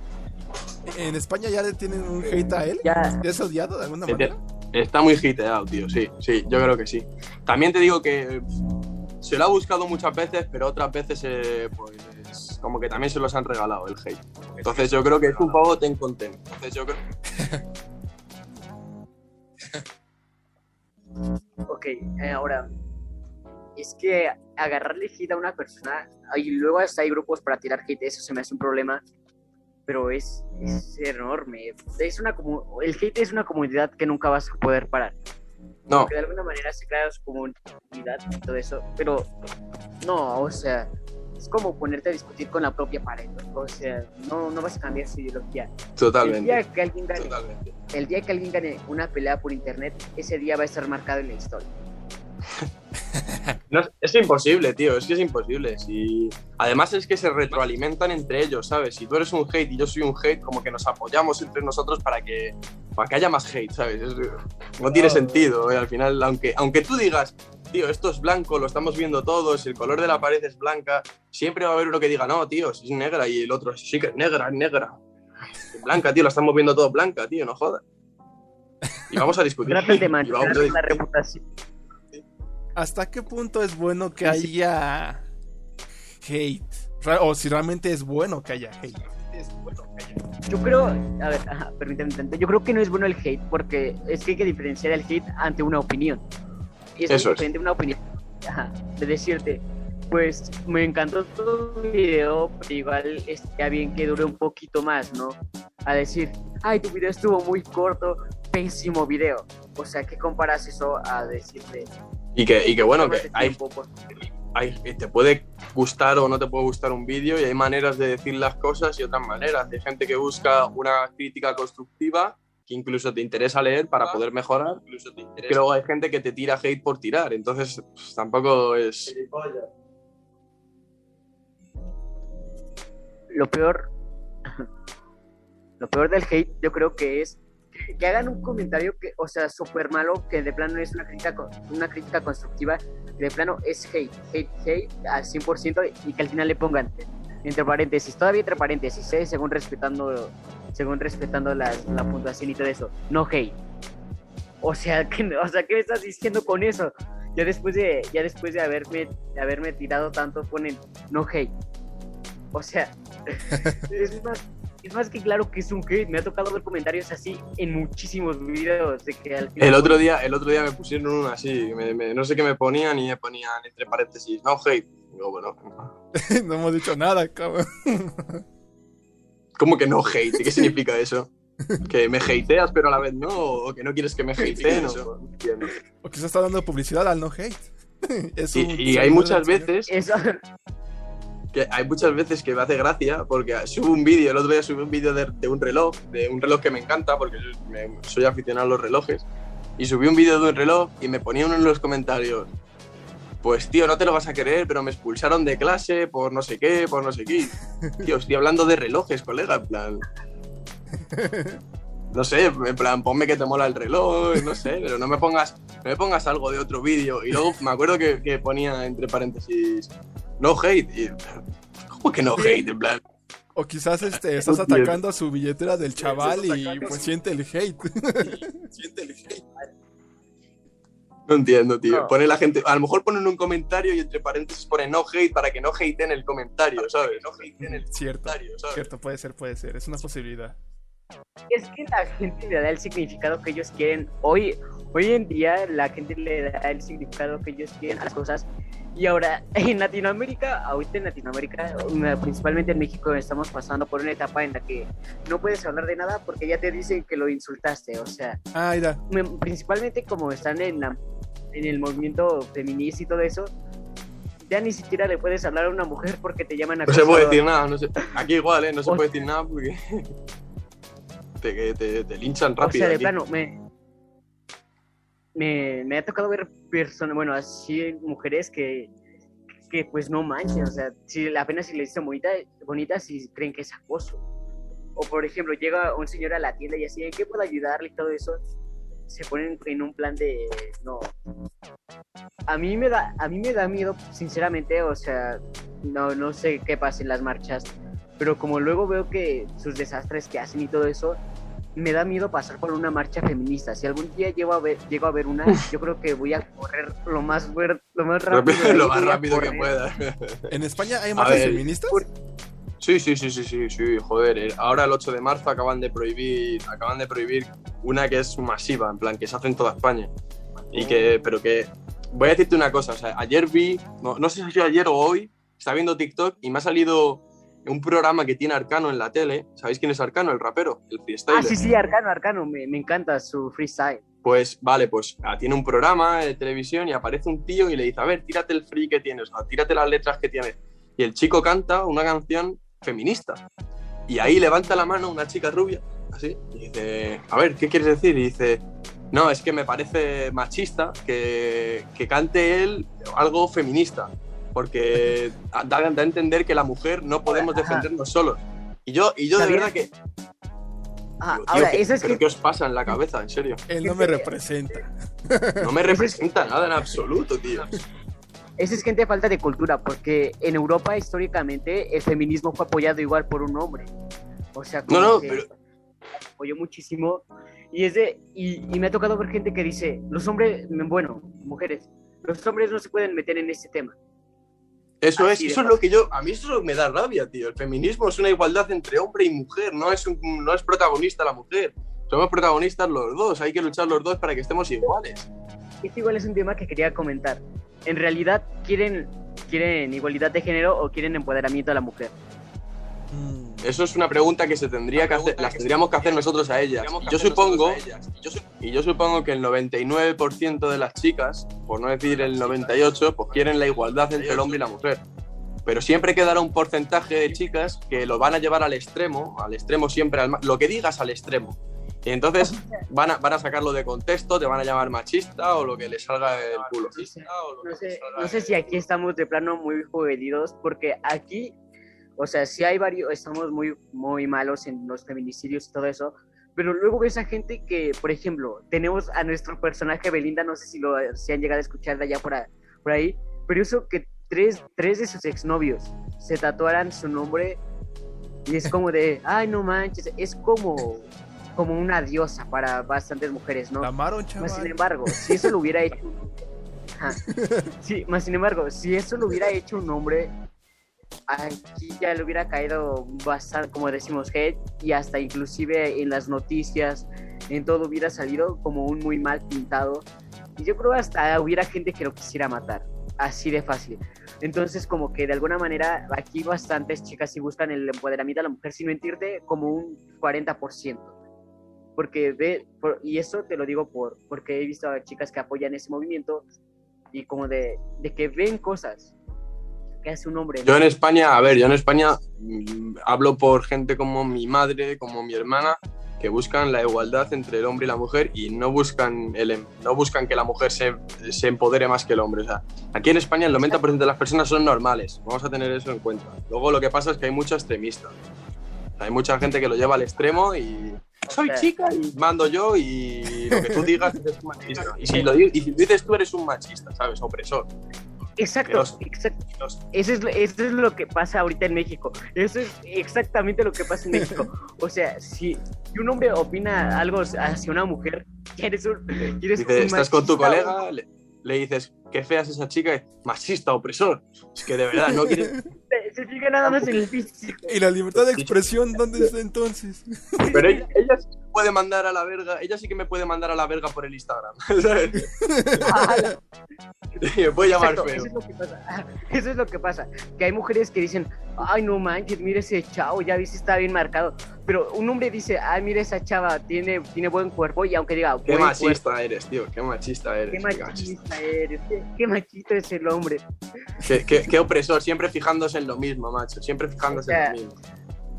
¿En España ya le tienen un hate a él? Ya. ¿Ya es odiado de alguna manera? Está muy hiteado, tío, sí, sí, yo creo que sí. También te digo que se lo ha buscado muchas veces, pero otras veces, eh, pues, como que también se los han regalado el hate. Entonces yo creo que es un poco ten content. Entonces yo creo... Ok, eh, ahora, es que agarrarle hate a una persona, y luego hasta hay grupos para tirar hate, eso se me hace un problema, pero es, es enorme. Es una comu- el hate es una comunidad que nunca vas a poder parar. No, Porque de alguna manera se crea su comunidad y todo eso, pero no, o sea, es como ponerte a discutir con la propia pared, o sea, no, no vas a cambiar su ideología. El día totalmente. que alguien gane Totalmente. el día que alguien gane una pelea por internet, ese día va a estar marcado en la historia. No, es imposible, tío, es que es imposible. Si... Además es que se retroalimentan entre ellos, ¿sabes? Si tú eres un hate y yo soy un hate, como que nos apoyamos entre nosotros para que, para que haya más hate, ¿sabes? Es- no tiene No. sentido, ¿eh? al final, aunque, aunque tú digas, tío, esto es blanco, lo estamos viendo todos, el color de la pared es blanca, siempre va a haber uno que diga, no, tío, si es negra, y el otro, sí que es negra, es negra. Es blanca, tío, la estamos viendo todo blanca, tío, no jodas. Y vamos a discutir. Y vamos a la reputación. ¿Hasta qué punto es bueno que haya hate? O si realmente es bueno que haya hate. Yo creo, a ver, ajá, permíteme tanto, yo creo que no es bueno el hate porque es que hay que diferenciar el hate ante una opinión. Y es Eso es. diferente una opinión. Ajá, de decirte, pues me encantó tu video, pero igual estaría bien que dure un poquito más, ¿no? A decir, ay, tu video estuvo muy corto, pésimo video. O sea, ¿qué comparas eso a decirte? Y que, y que bueno, que "Tómate hay, por- hay, te puede gustar o no te puede gustar un vídeo y hay maneras de decir las cosas y otras maneras. Hay gente que busca una crítica constructiva que incluso te interesa leer para poder mejorar. Que luego hay gente que te tira hate por tirar. Entonces, pues, tampoco es. lo peor lo peor del hate yo creo que es que, que hagan un comentario que o sea súper malo que de plano no es una crítica una crítica constructiva que de plano es hate hate hate al 100% y que al final le pongan entre paréntesis todavía entre paréntesis ¿eh? según respetando según respetando las- la puntuación y todo eso no hate o sea que o sea qué me estás diciendo con eso ya después de ya después de haberme de haberme tirado tanto ponen no hate o sea, es más, es más que claro que es un hate. Me ha tocado ver comentarios así en muchísimos videos. De que al final El otro día, el otro día me pusieron una así, me- me- no sé qué me ponían y me ponían entre paréntesis, no hate. Digo, bueno, no hemos dicho nada, cabrón. ¿Cómo que no hate? ¿Qué significa eso? ¿Que me hateas pero a la vez no? ¿O que no quieres que me hateen? No, no entiendo. O quizás está dando publicidad al no hate. Es Y, un y hay muchas veces Eso, que hay muchas veces que me hace gracia porque subo un vídeo, el otro día subí un vídeo de, de un reloj, de un reloj que me encanta porque me- soy aficionado a los relojes y subí un vídeo de un reloj y me ponía uno en los comentarios pues tío, no te lo vas a creer, pero me expulsaron de clase por no sé qué, por no sé qué. Tío, estoy hablando de relojes, colega, en plan. No sé, en plan, ponme que te mola el reloj, no sé, pero no me pongas, no me pongas algo de otro vídeo. Y luego me acuerdo que, que ponía entre paréntesis, no hate. Y, ¿Cómo que no hate? En plan, O quizás este, estás atacando a su billetera del chaval y pues siente el hate. siente el hate. No entiendo, tío. No. Pone la gente, a lo mejor ponen un comentario y entre paréntesis pone no hate para que no hateen el comentario, ¿sabes? No hateen el Cierto, comentario, ¿sabes? cierto, puede ser, puede ser. Es una posibilidad. es que la gente le da el significado que ellos quieren. Hoy, hoy en día la gente le da el significado que ellos quieren a las cosas. Y ahora en Latinoamérica, ahorita en Latinoamérica, una- principalmente en México, estamos pasando por una etapa en la que no puedes hablar de nada porque ya te dicen que lo insultaste. O sea, Ah, mira. principalmente como están en, la, en el movimiento feminista y todo eso, ya ni siquiera le puedes hablar a una mujer porque te llaman No se puede decir nada, no sé. Aquí igual, ¿eh? No se O- puede decir nada porque te, que te, te linchan O rápido. sea, de aquí. plano, me... me, me ha tocado ver personas, bueno, así mujeres que, que pues no manchen, o sea, si apenas si le dicen bonita, bonita, si creen que es acoso. O por ejemplo, llega un señor a la tienda y así, ¿en qué puedo ayudarle y todo eso? Se ponen en un plan de, no. A mí me da, a mí me da miedo, sinceramente, o sea, no, no sé qué pasa en las marchas, pero como luego veo que sus desastres que hacen y todo eso, me da miedo pasar por una marcha feminista. Si algún día llego a ver, llego a ver una, yo creo que voy a correr lo más, lo más rápido. lo más rápido que pueda. ¿En España hay marchas feministas? Sí, sí, sí, sí, sí, sí, joder. eh, Ahora el 8 de marzo acaban de prohibir, acaban de prohibir una que es masiva, en plan, que se hace en toda España. Y que, pero que, voy a decirte una cosa, o sea, ayer vi, no, no sé si ayer o hoy, estaba viendo TikTok y me ha salido un programa que tiene Arcano en la tele. ¿Sabéis quién es Arcano? El rapero, el freestyler. Ah, sí, sí, Arcano, Arcano, me, me encanta su freestyle. Pues vale, pues ah, tiene un programa de televisión y aparece un tío y le dice, a ver, tírate el free que tienes, o tírate las letras que tienes. Y el chico canta una canción feminista. Y ahí levanta la mano una chica rubia, así, y dice, a ver, ¿qué quieres decir? Y dice, no, es que me parece machista que, que cante él algo feminista, porque da, da a entender que la mujer no podemos defendernos solos. Y yo, y yo de verdad que... Ah, digo, tío, ahora, ¿qué- eso es pero que ¿Qué os pasa en la cabeza? En serio. Él no me representa. No me representa nada en absoluto, tío. Esa es gente de falta de cultura, porque en Europa históricamente el feminismo fue apoyado igual por un hombre. O sea, como No, no, que pero- apoyó muchísimo. Y, es de, y, y me ha tocado ver gente que dice, los hombres, bueno, mujeres, los hombres no se pueden meter en este tema. Eso Así es, eso es lo que yo, a mí eso es lo que me da rabia, tío. El feminismo es una igualdad entre hombre y mujer, no es, un- no es protagonista la mujer. Somos protagonistas los dos, hay que luchar los dos para que estemos iguales. Este igual es un tema que quería comentar. En realidad, ¿quieren, ¿quieren igualdad de género o quieren empoderamiento a la mujer? Mm, Eso es una pregunta que se tendría que hacer, las tendríamos que hacer nosotros a ellas. Y yo supongo, y yo supongo que el 99% de las chicas, por no decir el 98, pues quieren la igualdad entre el hombre y la mujer. Pero siempre quedará un porcentaje de chicas que lo van a llevar al extremo, al extremo siempre, al lo que digas al extremo. Y entonces van a, van a sacarlo de contexto, te van a llamar machista o lo que les salga del culo. No sé, no sé si aquí estamos de plano muy jodidos, porque aquí, o sea, sí hay varios, estamos muy, muy malos en los feminicidios y todo eso, pero luego ves a gente que, por ejemplo, tenemos a nuestro personaje Belinda, no sé si lo si han llegado a escuchar de allá por, a- por ahí, pero eso que tres, tres de sus exnovios se tatuaran su nombre y es como de, ay, no manches, es como, como una diosa para bastantes mujeres, ¿no? La amaron, Más sin chaval. embargo, si eso lo hubiera hecho. Ajá. Sí, más sin embargo, si eso lo hubiera hecho un hombre, aquí ya le hubiera caído como decimos, hate, y hasta inclusive en las noticias, en todo hubiera salido como un muy mal pintado. Y yo creo hasta hubiera gente que lo quisiera matar, así de fácil. Entonces, como que de alguna manera, aquí bastantes chicas sí buscan el empoderamiento de la mujer, sin mentirte, como un 40% porque ve, por- y eso te lo digo por, porque he visto a chicas que apoyan ese movimiento y como de, de que ven cosas que hace un hombre. Yo en España, a ver, yo en España mm, hablo por gente como mi madre, como mi hermana, que buscan la igualdad entre el hombre y la mujer y no buscan, el, em- no buscan que la mujer se, se empodere más que el hombre. O sea, aquí en España el 90% de las personas son normales, vamos a tener eso en cuenta. Luego lo que pasa es que hay mucho extremista. O sea, hay mucha gente que lo lleva al extremo y soy chica y mando yo y lo que tú digas es un machista. Y si lo, y si lo dices tú eres un machista, ¿sabes? Opresor. Exacto, exacto. Eso es, lo- eso es lo que pasa ahorita en México. Eso es exactamente lo que pasa en México. O sea, si, un hombre opina algo hacia una mujer, ¿quieres un, quieres Dice, un estás con tu colega, le, le dices, qué fea es esa chica, machista, opresor. Es que de verdad, no quieres. Se, se fija nada más en el físico. ¿Y la libertad de expresión dónde está entonces? Pero ella, ella sí me puede mandar a la verga, ella sí que me puede mandar a la verga por el Instagram. ¿sabes? Me puede llamar Exacto, feo. Eso es lo que pasa. Eso es lo que pasa. Que hay mujeres que dicen, ay, no manches, mira ese chavo, ya viste, está bien marcado. Pero un hombre dice, ay, mira esa chava, tiene, tiene buen cuerpo, y aunque diga, Qué machista eres, tío, qué machista eres. qué qué machista. machista eres, qué, qué machista es el hombre. Qué, qué- qué opresor, siempre fijándose en lo mismo, macho, siempre fijándose en lo mismo.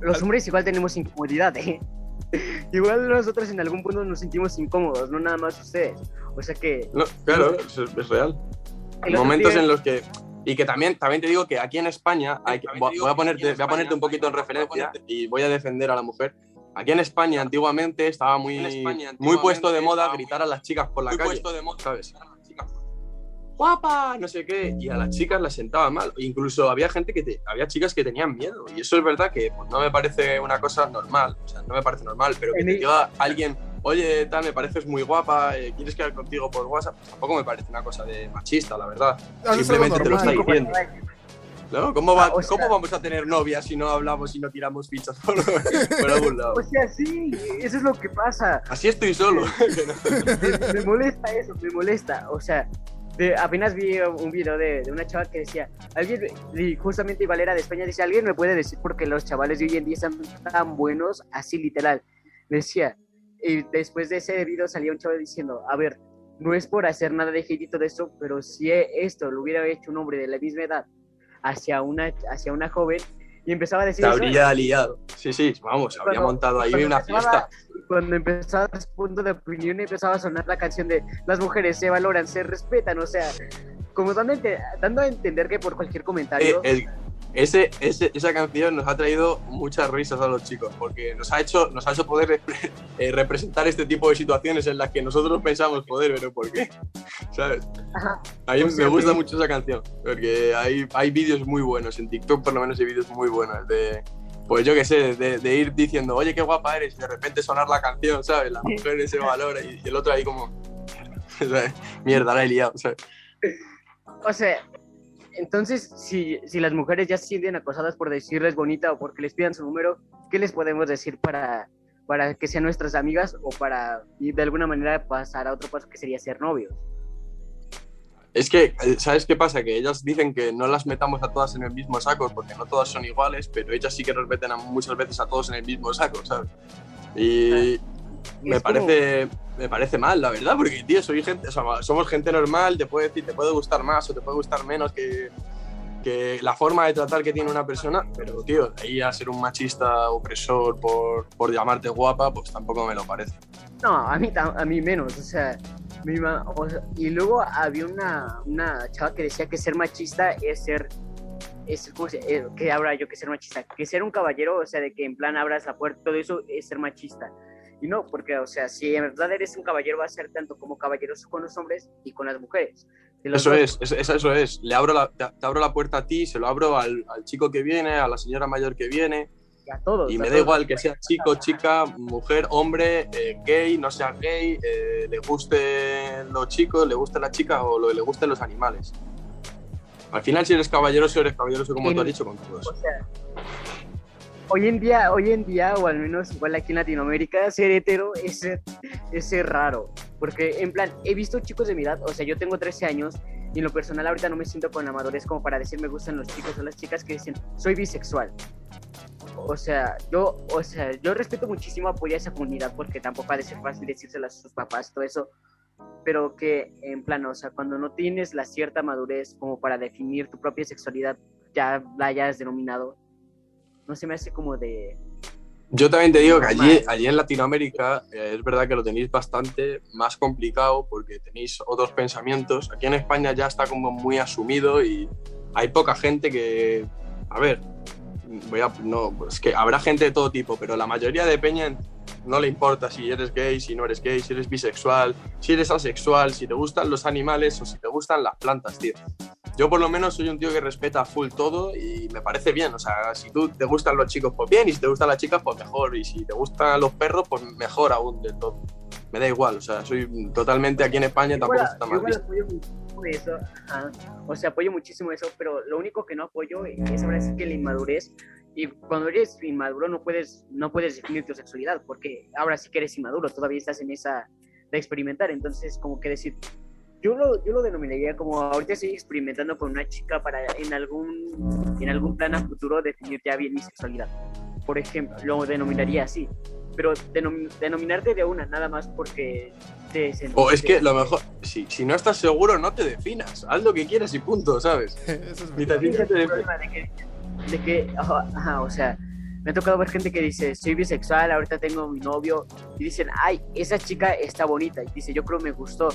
Los hombres igual tenemos incomodidad, ¿eh? igual nosotros en algún punto nos sentimos incómodos, no nada más ustedes. O sea que... No, claro, es, es real. Hay momentos en los que... Y que también, también te digo que aquí en España, hay voy, a ponerte, voy a ponerte un poquito en referencia y voy a defender a la mujer. Aquí en España antiguamente estaba muy, muy puesto de moda gritar a las chicas por la calle, ¿sabes? Guapa, no sé qué, y a las chicas las sentaba mal. Incluso había gente que te, había chicas que tenían miedo. Y eso es verdad que pues, no me parece una cosa normal. O sea, no me parece normal, pero que te diga alguien, oye, tal, me pareces muy guapa, eh, ¿quieres quedar contigo por WhatsApp? Pues tampoco me parece una cosa de machista, la verdad. Ah, Simplemente te lo está diciendo. ¿No? ¿Cómo, va, Ah, o sea- ¿Cómo vamos a tener novia si no hablamos y no tiramos fichas por, por algún lado? O sea, sí, eso es lo que pasa. Así estoy solo. me, me molesta eso, me molesta. O sea, de- apenas vi un video de, de una chava que decía, alguien, y justamente igual era de España, dice, alguien me puede decir porque los chavales de hoy en día están tan buenos, así literal. Decía, y después de ese video salía un chaval diciendo, a ver, no es por hacer nada de hate y todo esto, pero si esto lo hubiera hecho un hombre de la misma edad hacia una, hacia una joven, y empezaba a decir... Eso, habría liado. Sí, sí, vamos, habría Cuando- montado ahí una fiesta. cuando empezaba a punto de opinión empezaba a sonar la canción de las mujeres se valoran, se respetan, o sea, como dando dando a entender que por cualquier Eh, comentario... el- ese, ese- esa canción nos ha traído muchas risas a los chicos, porque nos ha hecho, nos ha hecho poder repre- eh, representar este tipo de situaciones en las que nosotros pensamos, joder, pero ¿por qué? ¿Sabes? A mí sea, me gusta mucho esa canción, porque hay, hay vídeos muy buenos, en TikTok por lo menos hay vídeos muy buenos de, pues yo qué sé, de, de ir diciendo, oye, qué guapa eres, y de repente sonar la canción, ¿sabes? La mujer ese valor y, y el otro ahí como, ¿sabes? mierda, la he liado, ¿sabes? O sea, entonces, si, si las mujeres ya se sienten acosadas por decirles bonita o porque les pidan su número, ¿qué les podemos decir para, para que sean nuestras amigas o para y de alguna manera pasar a otro paso que sería ser novios? Es que, eh, ¿sabes qué pasa? Que ellas dicen que no las metamos a todas en el mismo saco porque no todas son iguales, pero ellas sí que nos meten a- muchas veces a todos en el mismo saco, ¿sabes? Y me como- parece, me parece mal, la verdad, porque, tío, soy gente, o sea, somos gente normal, te puede decir, te puede gustar más o te puede gustar menos que, que la forma de tratar que tiene una persona, pero, tío, de ahí a ser un machista opresor por, por llamarte guapa, pues tampoco me lo parece. No, a mí, a mí menos, o sea, mi ma- o sea, y luego había una, una chava que decía que ser machista es ser, es, ¿cómo se- eh, que habrá yo que ser machista, que ser un caballero, o sea, de que en plan abras la puerta, todo eso es ser machista. Y no, porque, o sea, si en verdad eres un caballero, va a ser tanto como caballeroso con los hombres y con las mujeres. Eso es, es- es- eso es. Le abro la, te, te abro la puerta a ti, se lo abro al, al chico que viene, a la señora mayor que viene, y a todos. y me da todos. igual que sea chico, chica, mujer, hombre, eh, gay, no sea gay, eh, le gusten los chicos, le guste la chica o lo, le gusten los animales. Al final, si eres caballeroso, eres caballeroso como tú has dicho con todos. O sea, hoy en día, hoy en día, o al menos igual aquí en Latinoamérica, ser hetero es es raro. Porque, en plan, he visto chicos de mi edad, o sea, yo tengo 13 años, y en lo personal ahorita no me siento con la madurez como para decir me gustan los chicos o las chicas que dicen soy bisexual. O sea, yo, o sea, yo respeto muchísimo apoyo a esa comunidad porque tampoco ha de ser fácil decírselo a sus papás, todo eso. Pero que, en plan, o sea, cuando no tienes la cierta madurez como para definir tu propia sexualidad, ya la hayas denominado, no se me hace como de... Yo también te digo que allí, allí en Latinoamérica eh, es verdad que lo tenéis bastante más complicado porque tenéis otros pensamientos. Aquí en España ya está como muy asumido y hay poca gente que, a ver, voy a, no, es que habrá gente de todo tipo, pero la mayoría de peña no le importa si eres gay, si no eres gay, si eres bisexual, si eres asexual, si te gustan los animales o si te gustan las plantas, tío. Yo por lo menos soy un tío que respeta full todo y me parece bien. O sea, si tú te gustan los chicos, pues bien, y si te gustan las chicas, pues mejor. Y si te gustan los perros, pues mejor aún del todo. Me da igual, o sea, soy totalmente aquí en España, tampoco está mal eso, ajá. o sea, apoyo muchísimo eso, pero lo único que no apoyo es ahora sí que la inmadurez. Y cuando eres inmaduro no puedes, no puedes definir tu sexualidad, porque ahora sí que eres inmaduro, todavía estás en esa de experimentar. Entonces, como que decir, yo lo, yo lo denominaría como ahorita estoy experimentando con una chica para en algún, en algún plan a futuro definir ya bien mi sexualidad. Por ejemplo, lo denominaría así. Pero denom- denominarte de una, nada más porque te O es que lo mejor, si, si no estás seguro, no te definas. Haz lo que quieras y punto, ¿sabes? Eso es Ni te te problema de que, de que ajá, o sea, Me ha tocado ver gente que dice, soy bisexual, ahorita tengo mi novio, y dicen, ay, esa chica está bonita, y dice, yo creo me gustó.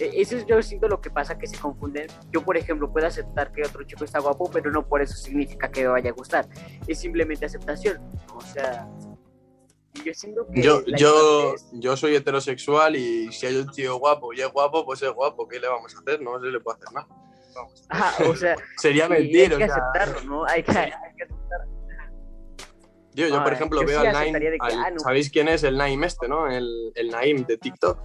E, eso es yo siento lo que pasa, que se confunden. Yo, por ejemplo, puedo aceptar que otro chico está guapo, pero no por eso significa que me vaya a gustar. Es simplemente aceptación. O sea, yo siento que... Yo, yo, inmadurez- yo soy heterosexual y si hay un tío guapo y es guapo, pues es guapo. ¿Qué le vamos a hacer? No se le puede hacer nada. Ajá, o sea, Sería y hay mentir. que o sea, aceptarlo, ¿no? Hay que, hay que Tío, yo, por Ah, ejemplo, yo veo sí al Naim. al- ah, no. ¿Sabéis quién es el Naim este, no? El, el Naim de TikTok.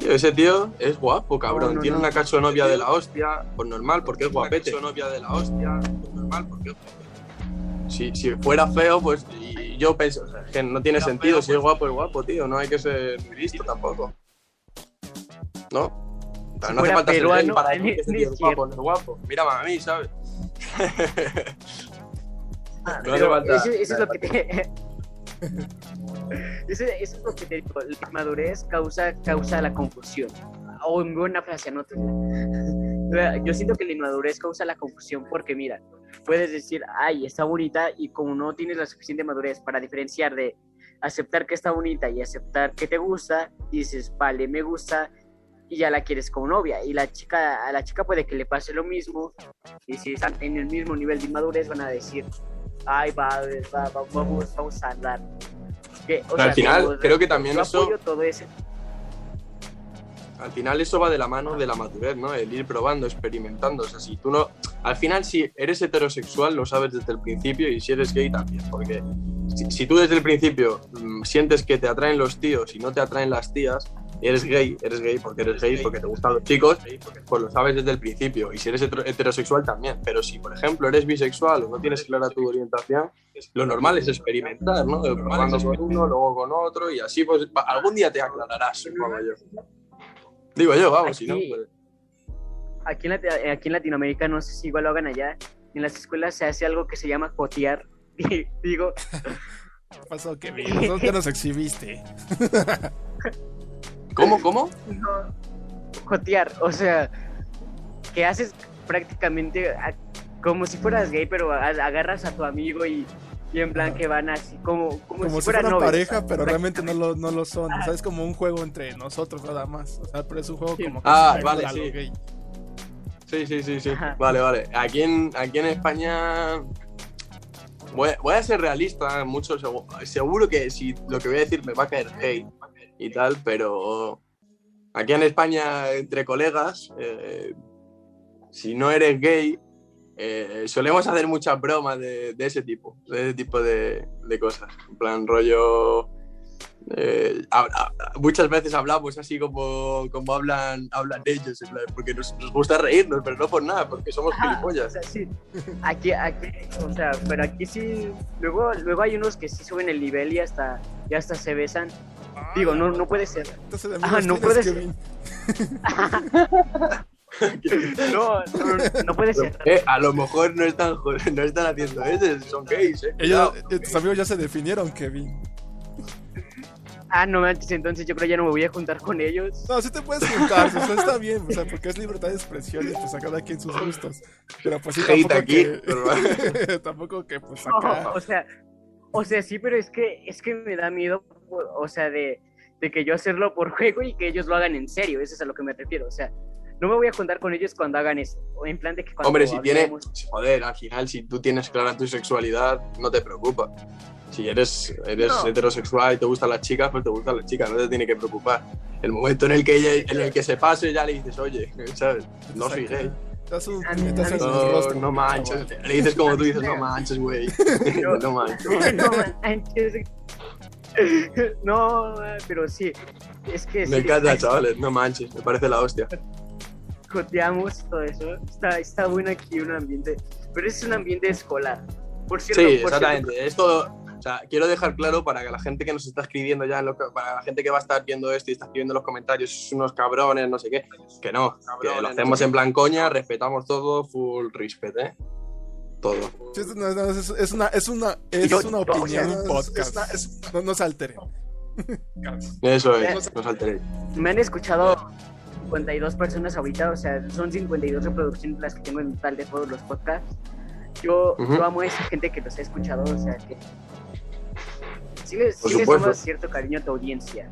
Tío, ese tío es guapo, cabrón. no, Tiene no. una cachonovia de la hostia. Pues normal, porque es guapete. novia de la hostia. Pues normal, porque es guapete. Si, si fuera feo, pues. Y yo pienso, o sea, que no tiene sentido. Si es guapo, es guapo, tío. No hay que ser listo tampoco. ¿No? O sea, Si no hace falta ser para decir que tío es guapo, no es guapo. Mira a mí, ¿sabes? No hace pero falta- eso, eso es lo que te... eso, eso es lo que te digo. La inmadurez causa, causa la confusión. O en buena frase, anótala. Yo siento que la inmadurez causa la confusión porque, mira, puedes decir, ay, está bonita, y como no tienes la suficiente madurez para diferenciar de aceptar que está bonita y aceptar que te gusta, dices, vale, me gusta, y ya la quieres como novia. Y la chica, a la chica puede que le pase lo mismo, y si están en el mismo nivel de inmadurez, van a decir, ay, va, va, va, vamos, vamos a andar. Que, o Pero al final, como- creo que también eso- apoyo todo ese al final eso va de la mano de la madurez, ¿no? El ir probando, experimentando. O sea, si tú no. Al final, si eres heterosexual, lo sabes desde el principio y si eres gay también. Porque si, si tú desde el principio mm, sientes que te atraen los tíos y no te atraen las tías, eres gay, eres gay porque eres gay, porque te gustan los chicos, pues lo sabes desde el principio. Y si eres hetero- heterosexual también. Pero si, por ejemplo, eres bisexual o no tienes clara tu orientación, lo normal es experimentar, ¿no? Probando con uno, luego con otro y así, pues algún día te aclararás, supongo yo. Digo yo, vamos, si no. Aquí- pues- aquí en, aquí en Latinoamérica, no sé si igual lo hagan allá, en las escuelas se hace algo que se llama cotear. Y Digo, ¿Qué pasó, Kevin? Nosotros ya nos exhibiste. ¿Cómo, cómo? no, cotear, o sea, que haces prácticamente a- como si fueras gay, pero a- agarras a tu amigo y, y en plan que van así, como, como, Como si fueran pareja, pero realmente no lo, no lo son. O sea, es como un juego entre nosotros nada más. O sea, pero es un juego Sí. como que Ah, vale, sí. gay. Sí, sí, sí, sí. Ajá. Vale, vale. Aquí en, aquí en España. Voy, voy a ser realista, mucho seguro, seguro que si lo que voy a decir me va a caer hate y tal, pero aquí en España, entre colegas, eh, si no eres gay, eh, solemos hacer muchas bromas de, de ese tipo, de ese tipo de, de cosas. En plan, rollo. Eh, hab- hab- muchas veces hablamos así como, como hablan, hablan ellos, porque nos, nos gusta reírnos, pero no por nada, porque somos Ajá, o gilipollas. sea, sí. Aquí, aquí, o sea, pero aquí sí, luego, luego hay unos que sí suben el nivel y hasta, y hasta se besan. Digo, no, no puede ser. Entonces, de Ah, no puede ser. Kevin. No, no, no puede ser. Eh, a lo mejor no están, no están haciendo eso, son gays, eh. Ellos, cuidado. eh, tus amigos ya se definieron, Kevin. Ah, no manches, entonces yo creo ya no me voy a juntar con ellos. No, sí te puedes juntar, o sea, está bien, o sea, porque es libertad de expresión y pues a cada quien sus gustos. Pero pues sí, tampoco aquí, que... tampoco que pues acá... No, o sea, o sea, sí, pero es que, es que me da miedo, o sea, de, de que yo hacerlo por juego y que ellos lo hagan en serio, eso es a lo que me refiero, o sea, no me voy a juntar con ellos cuando hagan eso, en plan de que cuando Hombre, si tiene. hablemos- Joder, al final, si tú tienes clara tu sexualidad, no te preocupa. Si eres, eres No. heterosexual y te gustan las chicas, pues te gustan las chicas, no te tiene que preocupar. El momento en el que, ella- en el que se pase, ya le dices, oye, ¿sabes? No soy gay. Das un el No, no manches. Le dices como tú dices, no manches, güey. No manches. no manches. No, pero sí, es que Me sí, encanta, chavales, no manches, me parece la hostia. joteamos todo eso, está, está bueno aquí un ambiente, pero es un ambiente escolar. Por cierto, Sí, por cierto, exactamente. Es todo. O sea, quiero dejar claro para que la gente que nos está escribiendo ya, en lo que- para la gente que va a estar viendo esto y está escribiendo en los comentarios, "Sois unos cabrones, no sé qué, que no, que lo hacemos en plan coña, respetamos todo, full respect, ¿eh? Todo. Sí, es, una, no, es, es una, es una, es Yo- una opinión, un es- podcast. es No, no se alteren. Eso es, no os alteréis. me han escuchado 52 personas ahorita, o sea, son 52 reproducciones las que tengo en total de todos los podcasts. Yo, Ujú. yo amo a esa gente que los ha escuchado, o sea, que, sí Por sí supuesto. tomas cierto cariño a tu audiencia.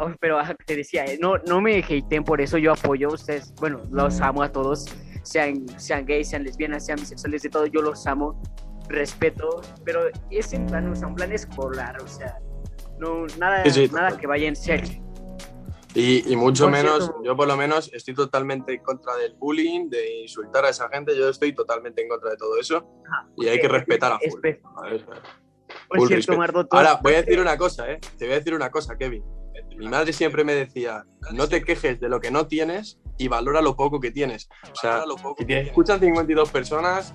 Oh, pero ajá, te decía, eh, no, no me hateen por eso, yo apoyo a ustedes, bueno, los amo a todos, sean, sean gays, sean lesbianas, sean bisexuales, de todo, yo los amo, respeto, pero es en plan, o sea, un plan escolar, o sea, no, nada, Sí, sí, nada que vaya en serio. Y, y mucho Por menos, cierto- yo por lo menos estoy totalmente en contra del bullying, de insultar a esa gente, yo estoy totalmente en contra de todo eso Ajá, y hay que respetar a full. espe- A ver, Full cierto. Mardo, tú- Ahora, voy a decir una cosa, ¿eh? Te voy a decir una cosa, Kevin. Mi madre siempre me decía, no te quejes de lo que no tienes y valora lo poco que tienes. O sea, si te escuchan 52 personas,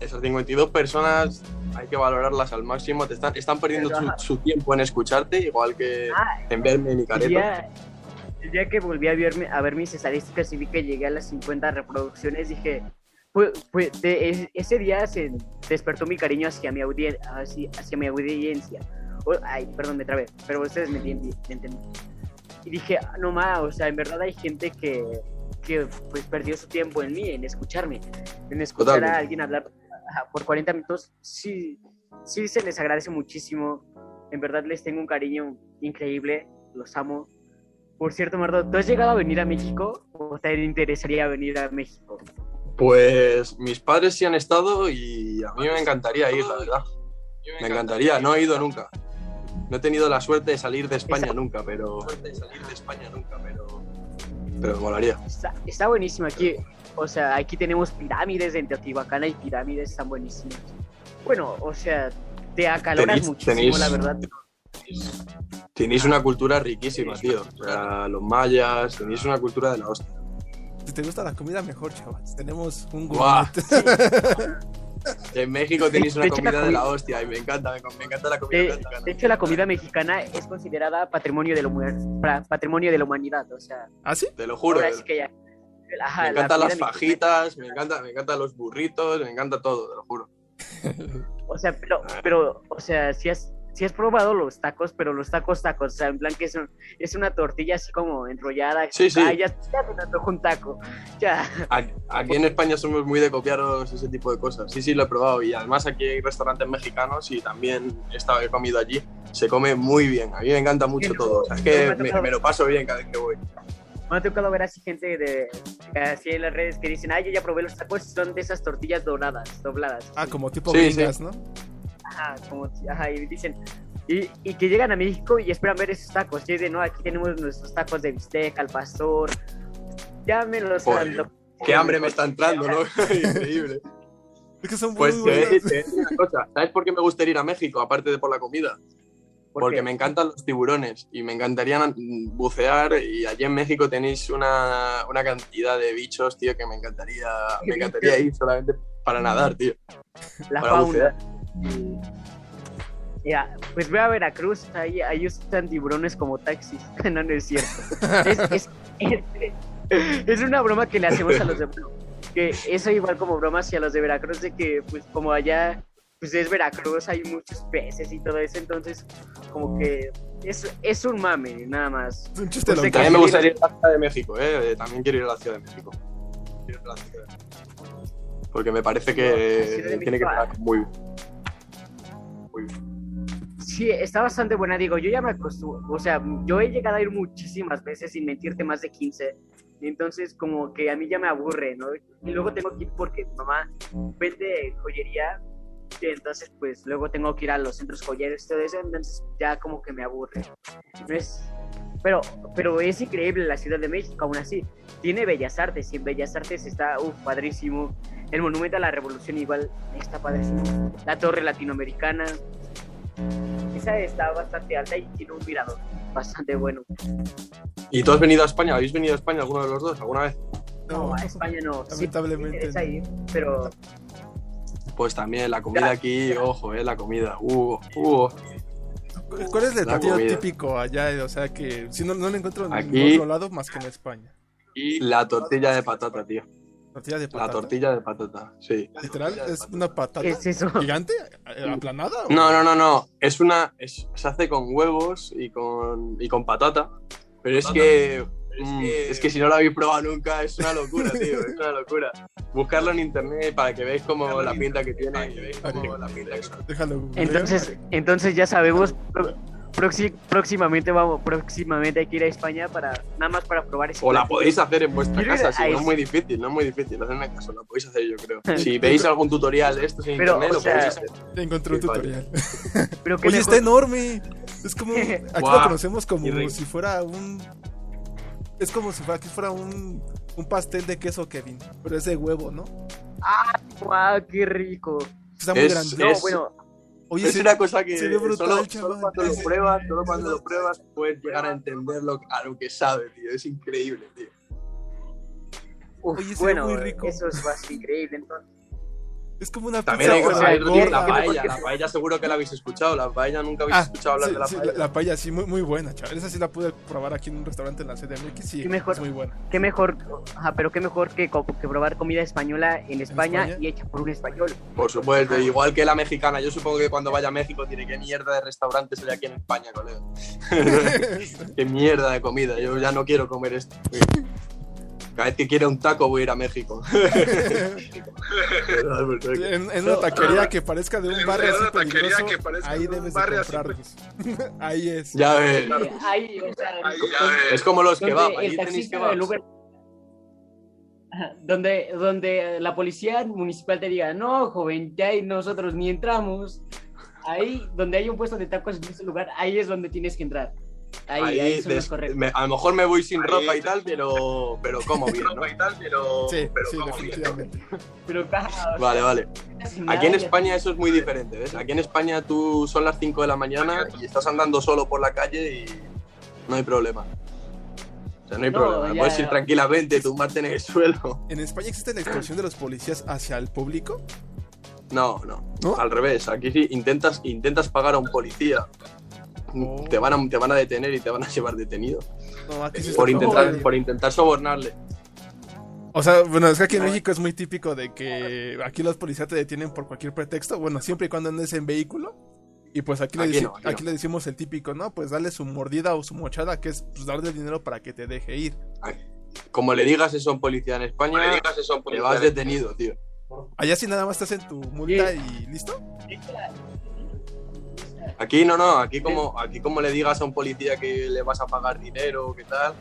esas 52 personas hay que valorarlas al máximo. Te están, están perdiendo su, su tiempo en escucharte, igual que Ah, en verme en mi el careto. día, el día que volví a, verme, a ver mis estadísticas y vi que llegué a las 50 reproducciones, dije, pues, pues, de- es- ese día se despertó mi cariño hacia mi, audien- hacia, hacia mi audiencia. O- ay, perdón, me trabé, pero ustedes me entienden. Y dije, "Ah, no más, o sea, en verdad hay gente que, que pues perdió su tiempo en mí, en escucharme, en escuchar Totalmente. a alguien hablar por 40 minutos. Sí, sí se les agradece muchísimo. En verdad les tengo un cariño increíble, los amo. Por cierto, Mardo, ¿tú has llegado a venir a México o te interesaría venir a México? Pues mis padres sí han estado y a mí me encantaría ir, la verdad. Me encantaría, no he ido nunca. No he tenido la suerte de salir de España Esa- nunca, pero. de salir de España nunca, pero. Pero me molaría. Está, está buenísimo aquí. O sea, aquí tenemos pirámides en Teotihuacán, hay pirámides, están buenísimas. Bueno, o sea, te acaloras Tenéis- muchísimo, tenéis- la verdad. Tenéis una cultura riquísima, tío. O sea, los mayas, tenéis una cultura de la hostia. Si te gusta la comida, mejor, chavas. Tenemos un Guau. gourmet. En México tenéis una la comida de la hostia y me encanta, me, me encanta la comida De, mexicana. de hecho, la comida mexicana es considerada patrimonio de la, patrimonio de la humanidad. O sea, ¿Ah, sí? Te lo juro. ahora sí que ya. Ajá, Me encantan las fajitas, me encanta, me encantan los burritos, me encanta todo, te lo juro. O sea, pero, pero, o sea, si has, si has probado los tacos, pero los tacos tacos, o sea, en plan que es, un- es una tortilla así como enrollada. Sí, sí. Ah, ya, ya te antojo un taco. Ya. Aquí, aquí en España somos muy de copiaros ese tipo de cosas. Sí, sí, lo he probado. Y además aquí hay restaurantes mexicanos y también he, estado, he comido allí. Se come muy bien. A mí me encanta mucho Sí, todo. O sea, es que me me, me lo paso bien cada vez que voy. Me ha tocado ver así gente de así en las redes que dicen, ay, yo ya probé los tacos, son de esas tortillas doradas, dobladas. Ah, como tipo Sí, gringas, ¿no? Ajá, como, ajá, y dicen, y, y que llegan a México y esperan ver esos tacos. Y dicen, no, aquí tenemos nuestros tacos de bistec, al pastor. Ya me los Joder, anto- Qué hambre me está entrando, ¿no? Increíble. Es que son muy Pues te te decir una cosa. ¿Sabes por qué me gustaría ir a México, aparte de por la comida? ¿Por Porque qué? me encantan los tiburones y me encantaría mm, bucear y allí en México tenéis una, una cantidad de bichos, tío, que me encantaría, me encantaría ir solamente para nadar, tío. la para fauna. Y- Ya, pues ve a Veracruz, ahí, ahí usan tiburones como taxis. no, no es cierto. Es, es, es- es una broma que le hacemos a los de que eso igual como broma hacia los de Veracruz de que pues como allá pues es Veracruz, hay muchos peces y todo eso, entonces como que es, es un mame, nada más. Es un chiste Pues. También me gustaría ir a la Ciudad de México, ¿eh? También quiero ir a la Ciudad de México. Quiero ir a la Ciudad de México. Porque me parece que tiene que estar muy muy Sí, está bastante buena, digo, yo ya me acostumbro, o sea, yo he llegado a ir muchísimas veces sin mentirte más de 15, entonces como que a mí ya me aburre, ¿no? Y luego tengo que ir porque mi mamá vende joyería, y entonces pues luego tengo que ir a los centros joyeros y todo eso, entonces ya como que me aburre. No es... Pero, pero es increíble la Ciudad de México, aún así. Tiene Bellas Artes y en Bellas Artes está, uf, padrísimo. El Monumento a la Revolución igual está padrísimo. La Torre Latinoamericana, esa está bastante alta y tiene un mirador bastante bueno. ¿Y tú has venido a España? ¿Habéis venido a España alguno de los dos alguna vez? No, a España no. Sí, Lamentablemente no. ir, pero Pues también la comida aquí, ojo, eh, la comida. Uh, uh. ¿Cuál es el La platillo típico allá? O sea, que si no, no lo encuentro en Aquí- ningún otro lado más que en España. La tortilla de patata, tío. Tortilla de patata. La tortilla de patata, sí. Literal, es una patata ¿qué es eso? gigante, eh, aplanada. o- No, no, no, no. Es una. es- se hace con huevos y con, y con patata. Pero es que. mm, es que si no lo habéis probado nunca, es una locura, tío. Es una locura. buscarlo en internet para que veáis como la pinta que tiene. Como la pinta que Déjalo. Entonces, entonces ya sabemos, proxi- próximamente vamos, próximamente hay que ir a España para nada más para probar ese O la podéis hacer en vuestra Quiero casa, si no es muy difícil, no es muy difícil, hacedme caso, la podéis hacer yo creo. Si veis algún tutorial de estos en Pero, internet, o lo sea, podéis hacer. Encontré un tutorial. Pero Oye, mejor- está enorme. Es como. Aquí lo Guau, conocemos como si fuera un. Es como si fuera, aquí fuera un, un pastel de queso, Kevin. Pero es de huevo, ¿no? Guau, qué rico. Está muy Es- grande. No, Es- bueno, Oye, es se- una cosa que brutal, solo, solo cuando lo pruebas, solo cuando lo pruebas puedes llegar a entender lo, a lo que sabe, tío. Es increíble, tío. uf, Oye, bueno, muy rico. eso es bastante increíble. Entonces, es como una También pizza, hay que o sea, saber gorda. la paella. La paella seguro que la habéis escuchado. La paella nunca habéis Ah, escuchado hablar sí, de la sí, paella. la, la paella sí, muy, muy buena, chaval. Esa sí la pude probar aquí en un restaurante en la CDMX. Sí, Qué mejor. es muy buena. qué mejor, ajá, pero qué mejor que, que probar comida española en España, España? y hecha por un español. Por supuesto, igual que la mexicana. Yo supongo que cuando vaya a México tiene que mierda de restaurantes hay aquí en España, colega. qué mierda de comida. Yo ya no quiero comer esto. Cada vez que quiera un taco voy a ir a México. en, en una taquería que parezca de un barrio en así una taquería peligroso, que parezca ahí de un debes barrio de así comprarlos. ahí es. ya ves. Ahí, o sea, Ahí, con- ya ves. Es como los kebab. el Allí tenéis Ajá, donde donde la policía municipal te diga no joven ya ahí nosotros ni entramos ahí donde hay un puesto de tacos en ese lugar ahí es donde tienes que entrar ahí ahí, Ahí des- me- a lo mejor me voy sin Ahí- ropa y tal, pero, pero como bien, ¿no? y tal, pero, Sí, pero sí, como bien. definitivamente. pero claro, Vale, vale. Aquí en España eso es muy diferente, ¿ves? Aquí en España tú son las 5 de la mañana y estás andando solo por la calle y no hay problema. O sea, no hay No, problema. ya, Puedes ir tranquilamente, tumbarte en el suelo. ¿En España existe la extorsión de los policías hacia el público? No, no. ¿No? Al revés. Aquí sí intentas, intentas pagar a un policía. Oh. Te, van a, te van a detener y te van a llevar detenido. No, Por intentar, por intentar sobornarle. O sea, bueno, es que aquí en México es muy típico de que aquí los policías te detienen por cualquier pretexto. Bueno, siempre y cuando andes en vehículo. Y pues aquí, le, Aquí deci- no, aquí aquí no. le decimos el típico, ¿no? Pues darle su mordida o su mochada, que es pues, darle dinero para que te deje ir. Como le digas eso a un policía en España, le digas eso a un te vas detenido, tío. Allá sí nada más te hacen tu multa y listo. Aquí no, no, aquí como, aquí como le digas a un policía que le vas a pagar dinero, ¿qué tal?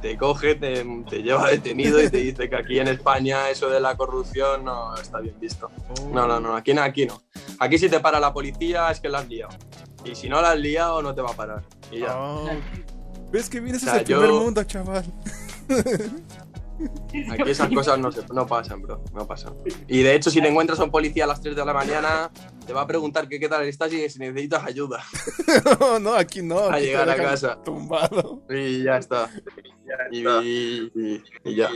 Te coge, te, te lleva detenido y te dice que aquí en España eso de la corrupción no está bien visto. No, no, no, aquí no, aquí no. Aquí si te para la policía es que la has liado. Y si no la has liado no te va a parar. Y ya. Oh. ¿Ves que vienes O sea, el primer mundo, chaval? Aquí esas cosas no, se, no pasan, bro, no pasan. Y de hecho si te encuentras a un policía a las 3 de la mañana, te va a preguntar que qué tal estás y si necesitas ayuda. no, no, aquí no. A aquí llegar a casa. Tumbado. Y ya está. Y, está. y- y- y ya.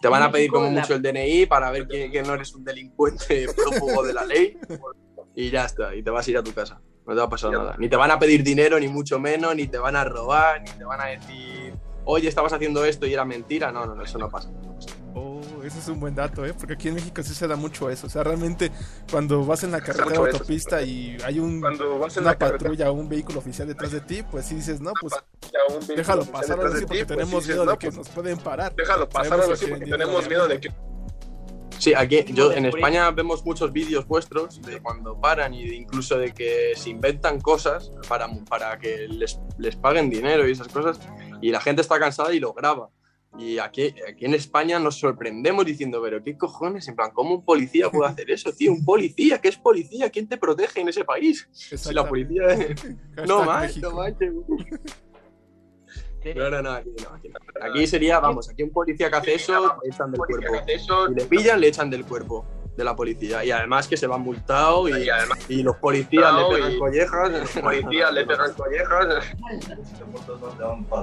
Te van a pedir como mucho el DNI para ver que, que no eres un delincuente prófugo de la ley. Y ya está, y te vas a ir a tu casa. No te va a pasar nada. Ni te van a pedir dinero, ni mucho menos, ni te van a robar, ni te van a decir, oye, estabas haciendo esto y era mentira. No, no, no, eso no pasa. Oh, ese es un buen dato, ¿eh? Porque aquí en México sí se da mucho eso. O sea, realmente cuando vas en la carretera eso. autopista y hay un, Cuando vas en una la patrulla o un vehículo oficial detrás de ti, pues sí dices, no, pues déjalo pasar ahora sí, porque pues tenemos miedo no, de que pues, nos pueden parar. Déjalo pasar ahora sí, porque tenemos miedo de que Sí, aquí yo en España vemos muchos vídeos vuestros de cuando paran y de incluso de que se inventan cosas para, para que les, les paguen dinero y esas cosas y la gente está cansada y lo graba. Y aquí, aquí en España nos sorprendemos diciendo, pero qué cojones, en plan, ¿cómo un policía puede hacer eso, tío? Un policía, ¿qué es policía? ¿Quién te protege en ese país? Si la policía... No México. no manches. No, no, no, aquí no. Aquí, no. Aquí sería, vamos, aquí un policía que hace eso, le echan del cuerpo. Si le pillan, le echan del cuerpo de la policía. Y además que se va multado y, y además y los policías le pegan y- collejas. los policías le pegan collejas.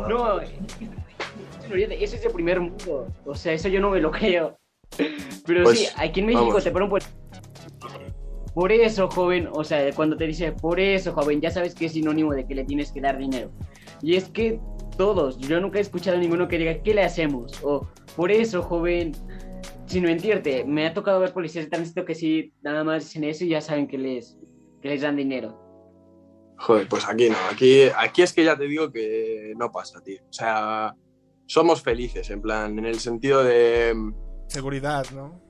no eso es el primer mundo o sea eso yo no me lo creo pero Pues, sí aquí en México vamos. te ponen por por eso joven o sea cuando te dice por eso joven ya sabes que es sinónimo de que le tienes que dar dinero y es que todos yo nunca he escuchado a ninguno que diga qué le hacemos o por eso joven sin mentirte me ha tocado ver policías de tránsito que sí nada más dicen eso y ya saben que les que les dan dinero Joder, pues aquí no. Aquí, aquí es que ya te digo que no pasa, tío. O sea, somos felices, en plan, en el sentido de. seguridad, ¿no?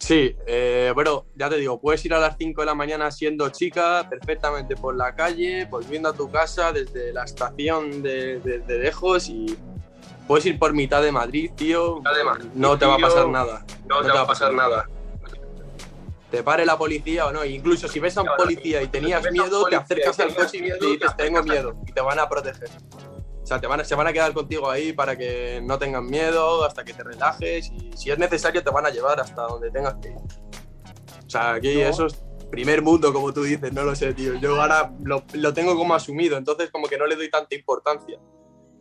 Sí, eh, bueno, ya te digo, puedes ir a las 5 de la mañana siendo chica, perfectamente por la calle, volviendo a tu casa desde la estación de, de- de lejos y puedes ir por mitad de Madrid, tío. Madrid, no te va a pasar nada. No, te va a pasar nada. Te pare la policía o no. Incluso si ves a un policía y tenías miedo, te acercas y al coche y le dices, te tengo miedo, y te van a proteger. O sea, te van a- se van a quedar contigo ahí para que no tengan miedo, hasta que te relajes y si es necesario te van a llevar hasta donde tengas que ir. O sea, aquí No. eso es primer mundo, como tú dices, no lo sé, tío. Yo ahora lo, lo tengo como asumido, entonces como que no le doy tanta importancia.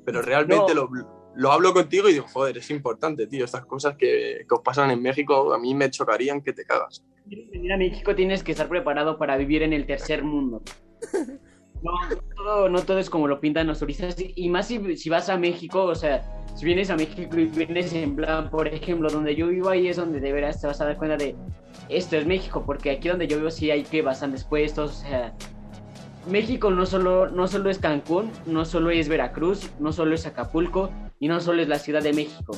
Pero realmente No. lo, lo hablo contigo y digo, joder, es importante, tío. Estas cosas que, que os pasan en México a mí me chocarían que te cagas. quieres venir a México tienes que estar preparado para vivir en el tercer mundo. No, todo, no todo es como lo pintan los turistas. Y más si, si vas a México, o sea, si vienes a México y vienes en plan, por ejemplo, donde yo vivo, ahí es donde de veras te vas a dar cuenta de esto es México, porque aquí donde yo vivo sí hay que bastantes puestos, o sea, México no solo, no solo es Cancún, no solo es Veracruz, no solo es Acapulco y no solo es la Ciudad de México.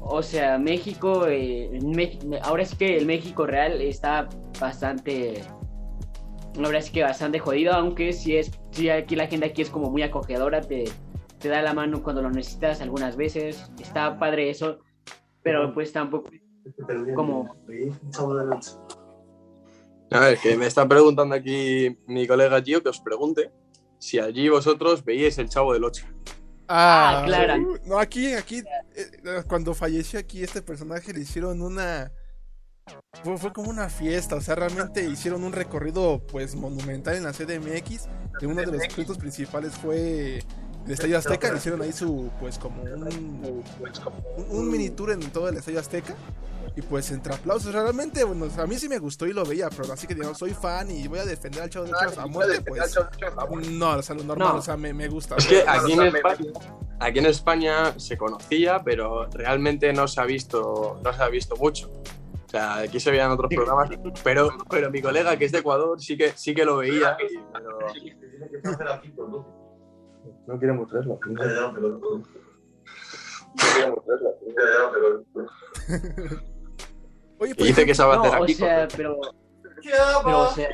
O sea, México, eh, ahora sí que el México real está bastante, ahora sí que bastante jodido, aunque sí es, sí aquí la gente aquí es como muy acogedora, te, te da la mano cuando lo necesitas algunas veces, está padre eso, pero pues tampoco como A ver, que me está preguntando aquí mi colega Gio que os pregunte si allí vosotros veíais el Chavo del 8. Ah, claro. uh, No, aquí, aquí, eh, cuando falleció aquí este personaje le hicieron una... Fue, fue como una fiesta, o sea, realmente hicieron un recorrido pues monumental en la CDMX. Y uno de los puntos principales fue el Estadio Azteca, le hicieron ahí su, pues como un, un, un mini tour en todo el Estadio Azteca. Y pues entre aplausos, realmente, bueno, a mí sí me gustó y lo veía, pero así que digamos, soy fan y voy a defender al Chavo de Ocho a muerte, pues... No, o sea, lo normal, No. o sea, me, me gusta. Es que aquí en, o sea, me- España, aquí en España se conocía, pero realmente no se ha visto, no se ha visto mucho. O sea, aquí se veían otros programas, pero, pero mi colega que es de Ecuador sí que, sí que lo veía. y- pero no quiere mostrarlo. Oye, Y pues, dice que sabe no, hacer o aquí. sea, pero, pero, o sea,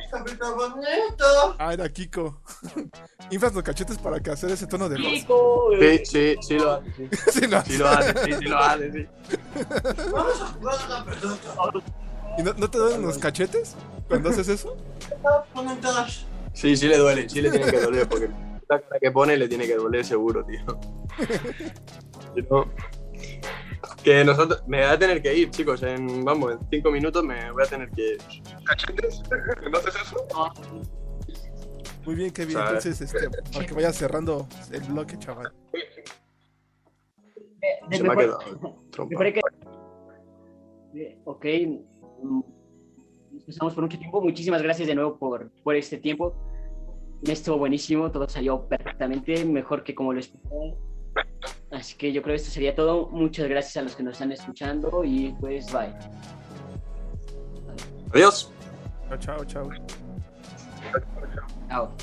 Ah, era Kiko. Inflas los cachetes para que hacer ese tono de voz. Chico, eh, Sí, sí, sí lo hace. Sí, Sí, no. sí lo hace, sí, sí lo hace, sí. ¿Y no, no te duelen los cachetes cuando haces eso? Sí, sí le duele, sí le tiene que doler, porque la cara que pone le tiene que doler seguro, tío. Si no- Que nosotros, me voy a tener que ir, chicos, en, vamos, en cinco minutos me voy a tener que ir. ¿Cachetes? ¿No haces eso? Muy bien, Kevin. Sea, Entonces, este, para que vayas cerrando el bloque, chaval. eh, Se me ha mejor- quedado trompa. que- Eh, Ok, mm, nos pasamos por mucho tiempo. Muchísimas gracias de nuevo por, por este tiempo. Estuvo buenísimo, todo salió perfectamente, mejor que como lo esperaba. Así que yo creo que esto sería todo. Muchas gracias a los que nos están escuchando y pues bye. Adiós. Chao, chao, chao. Chao.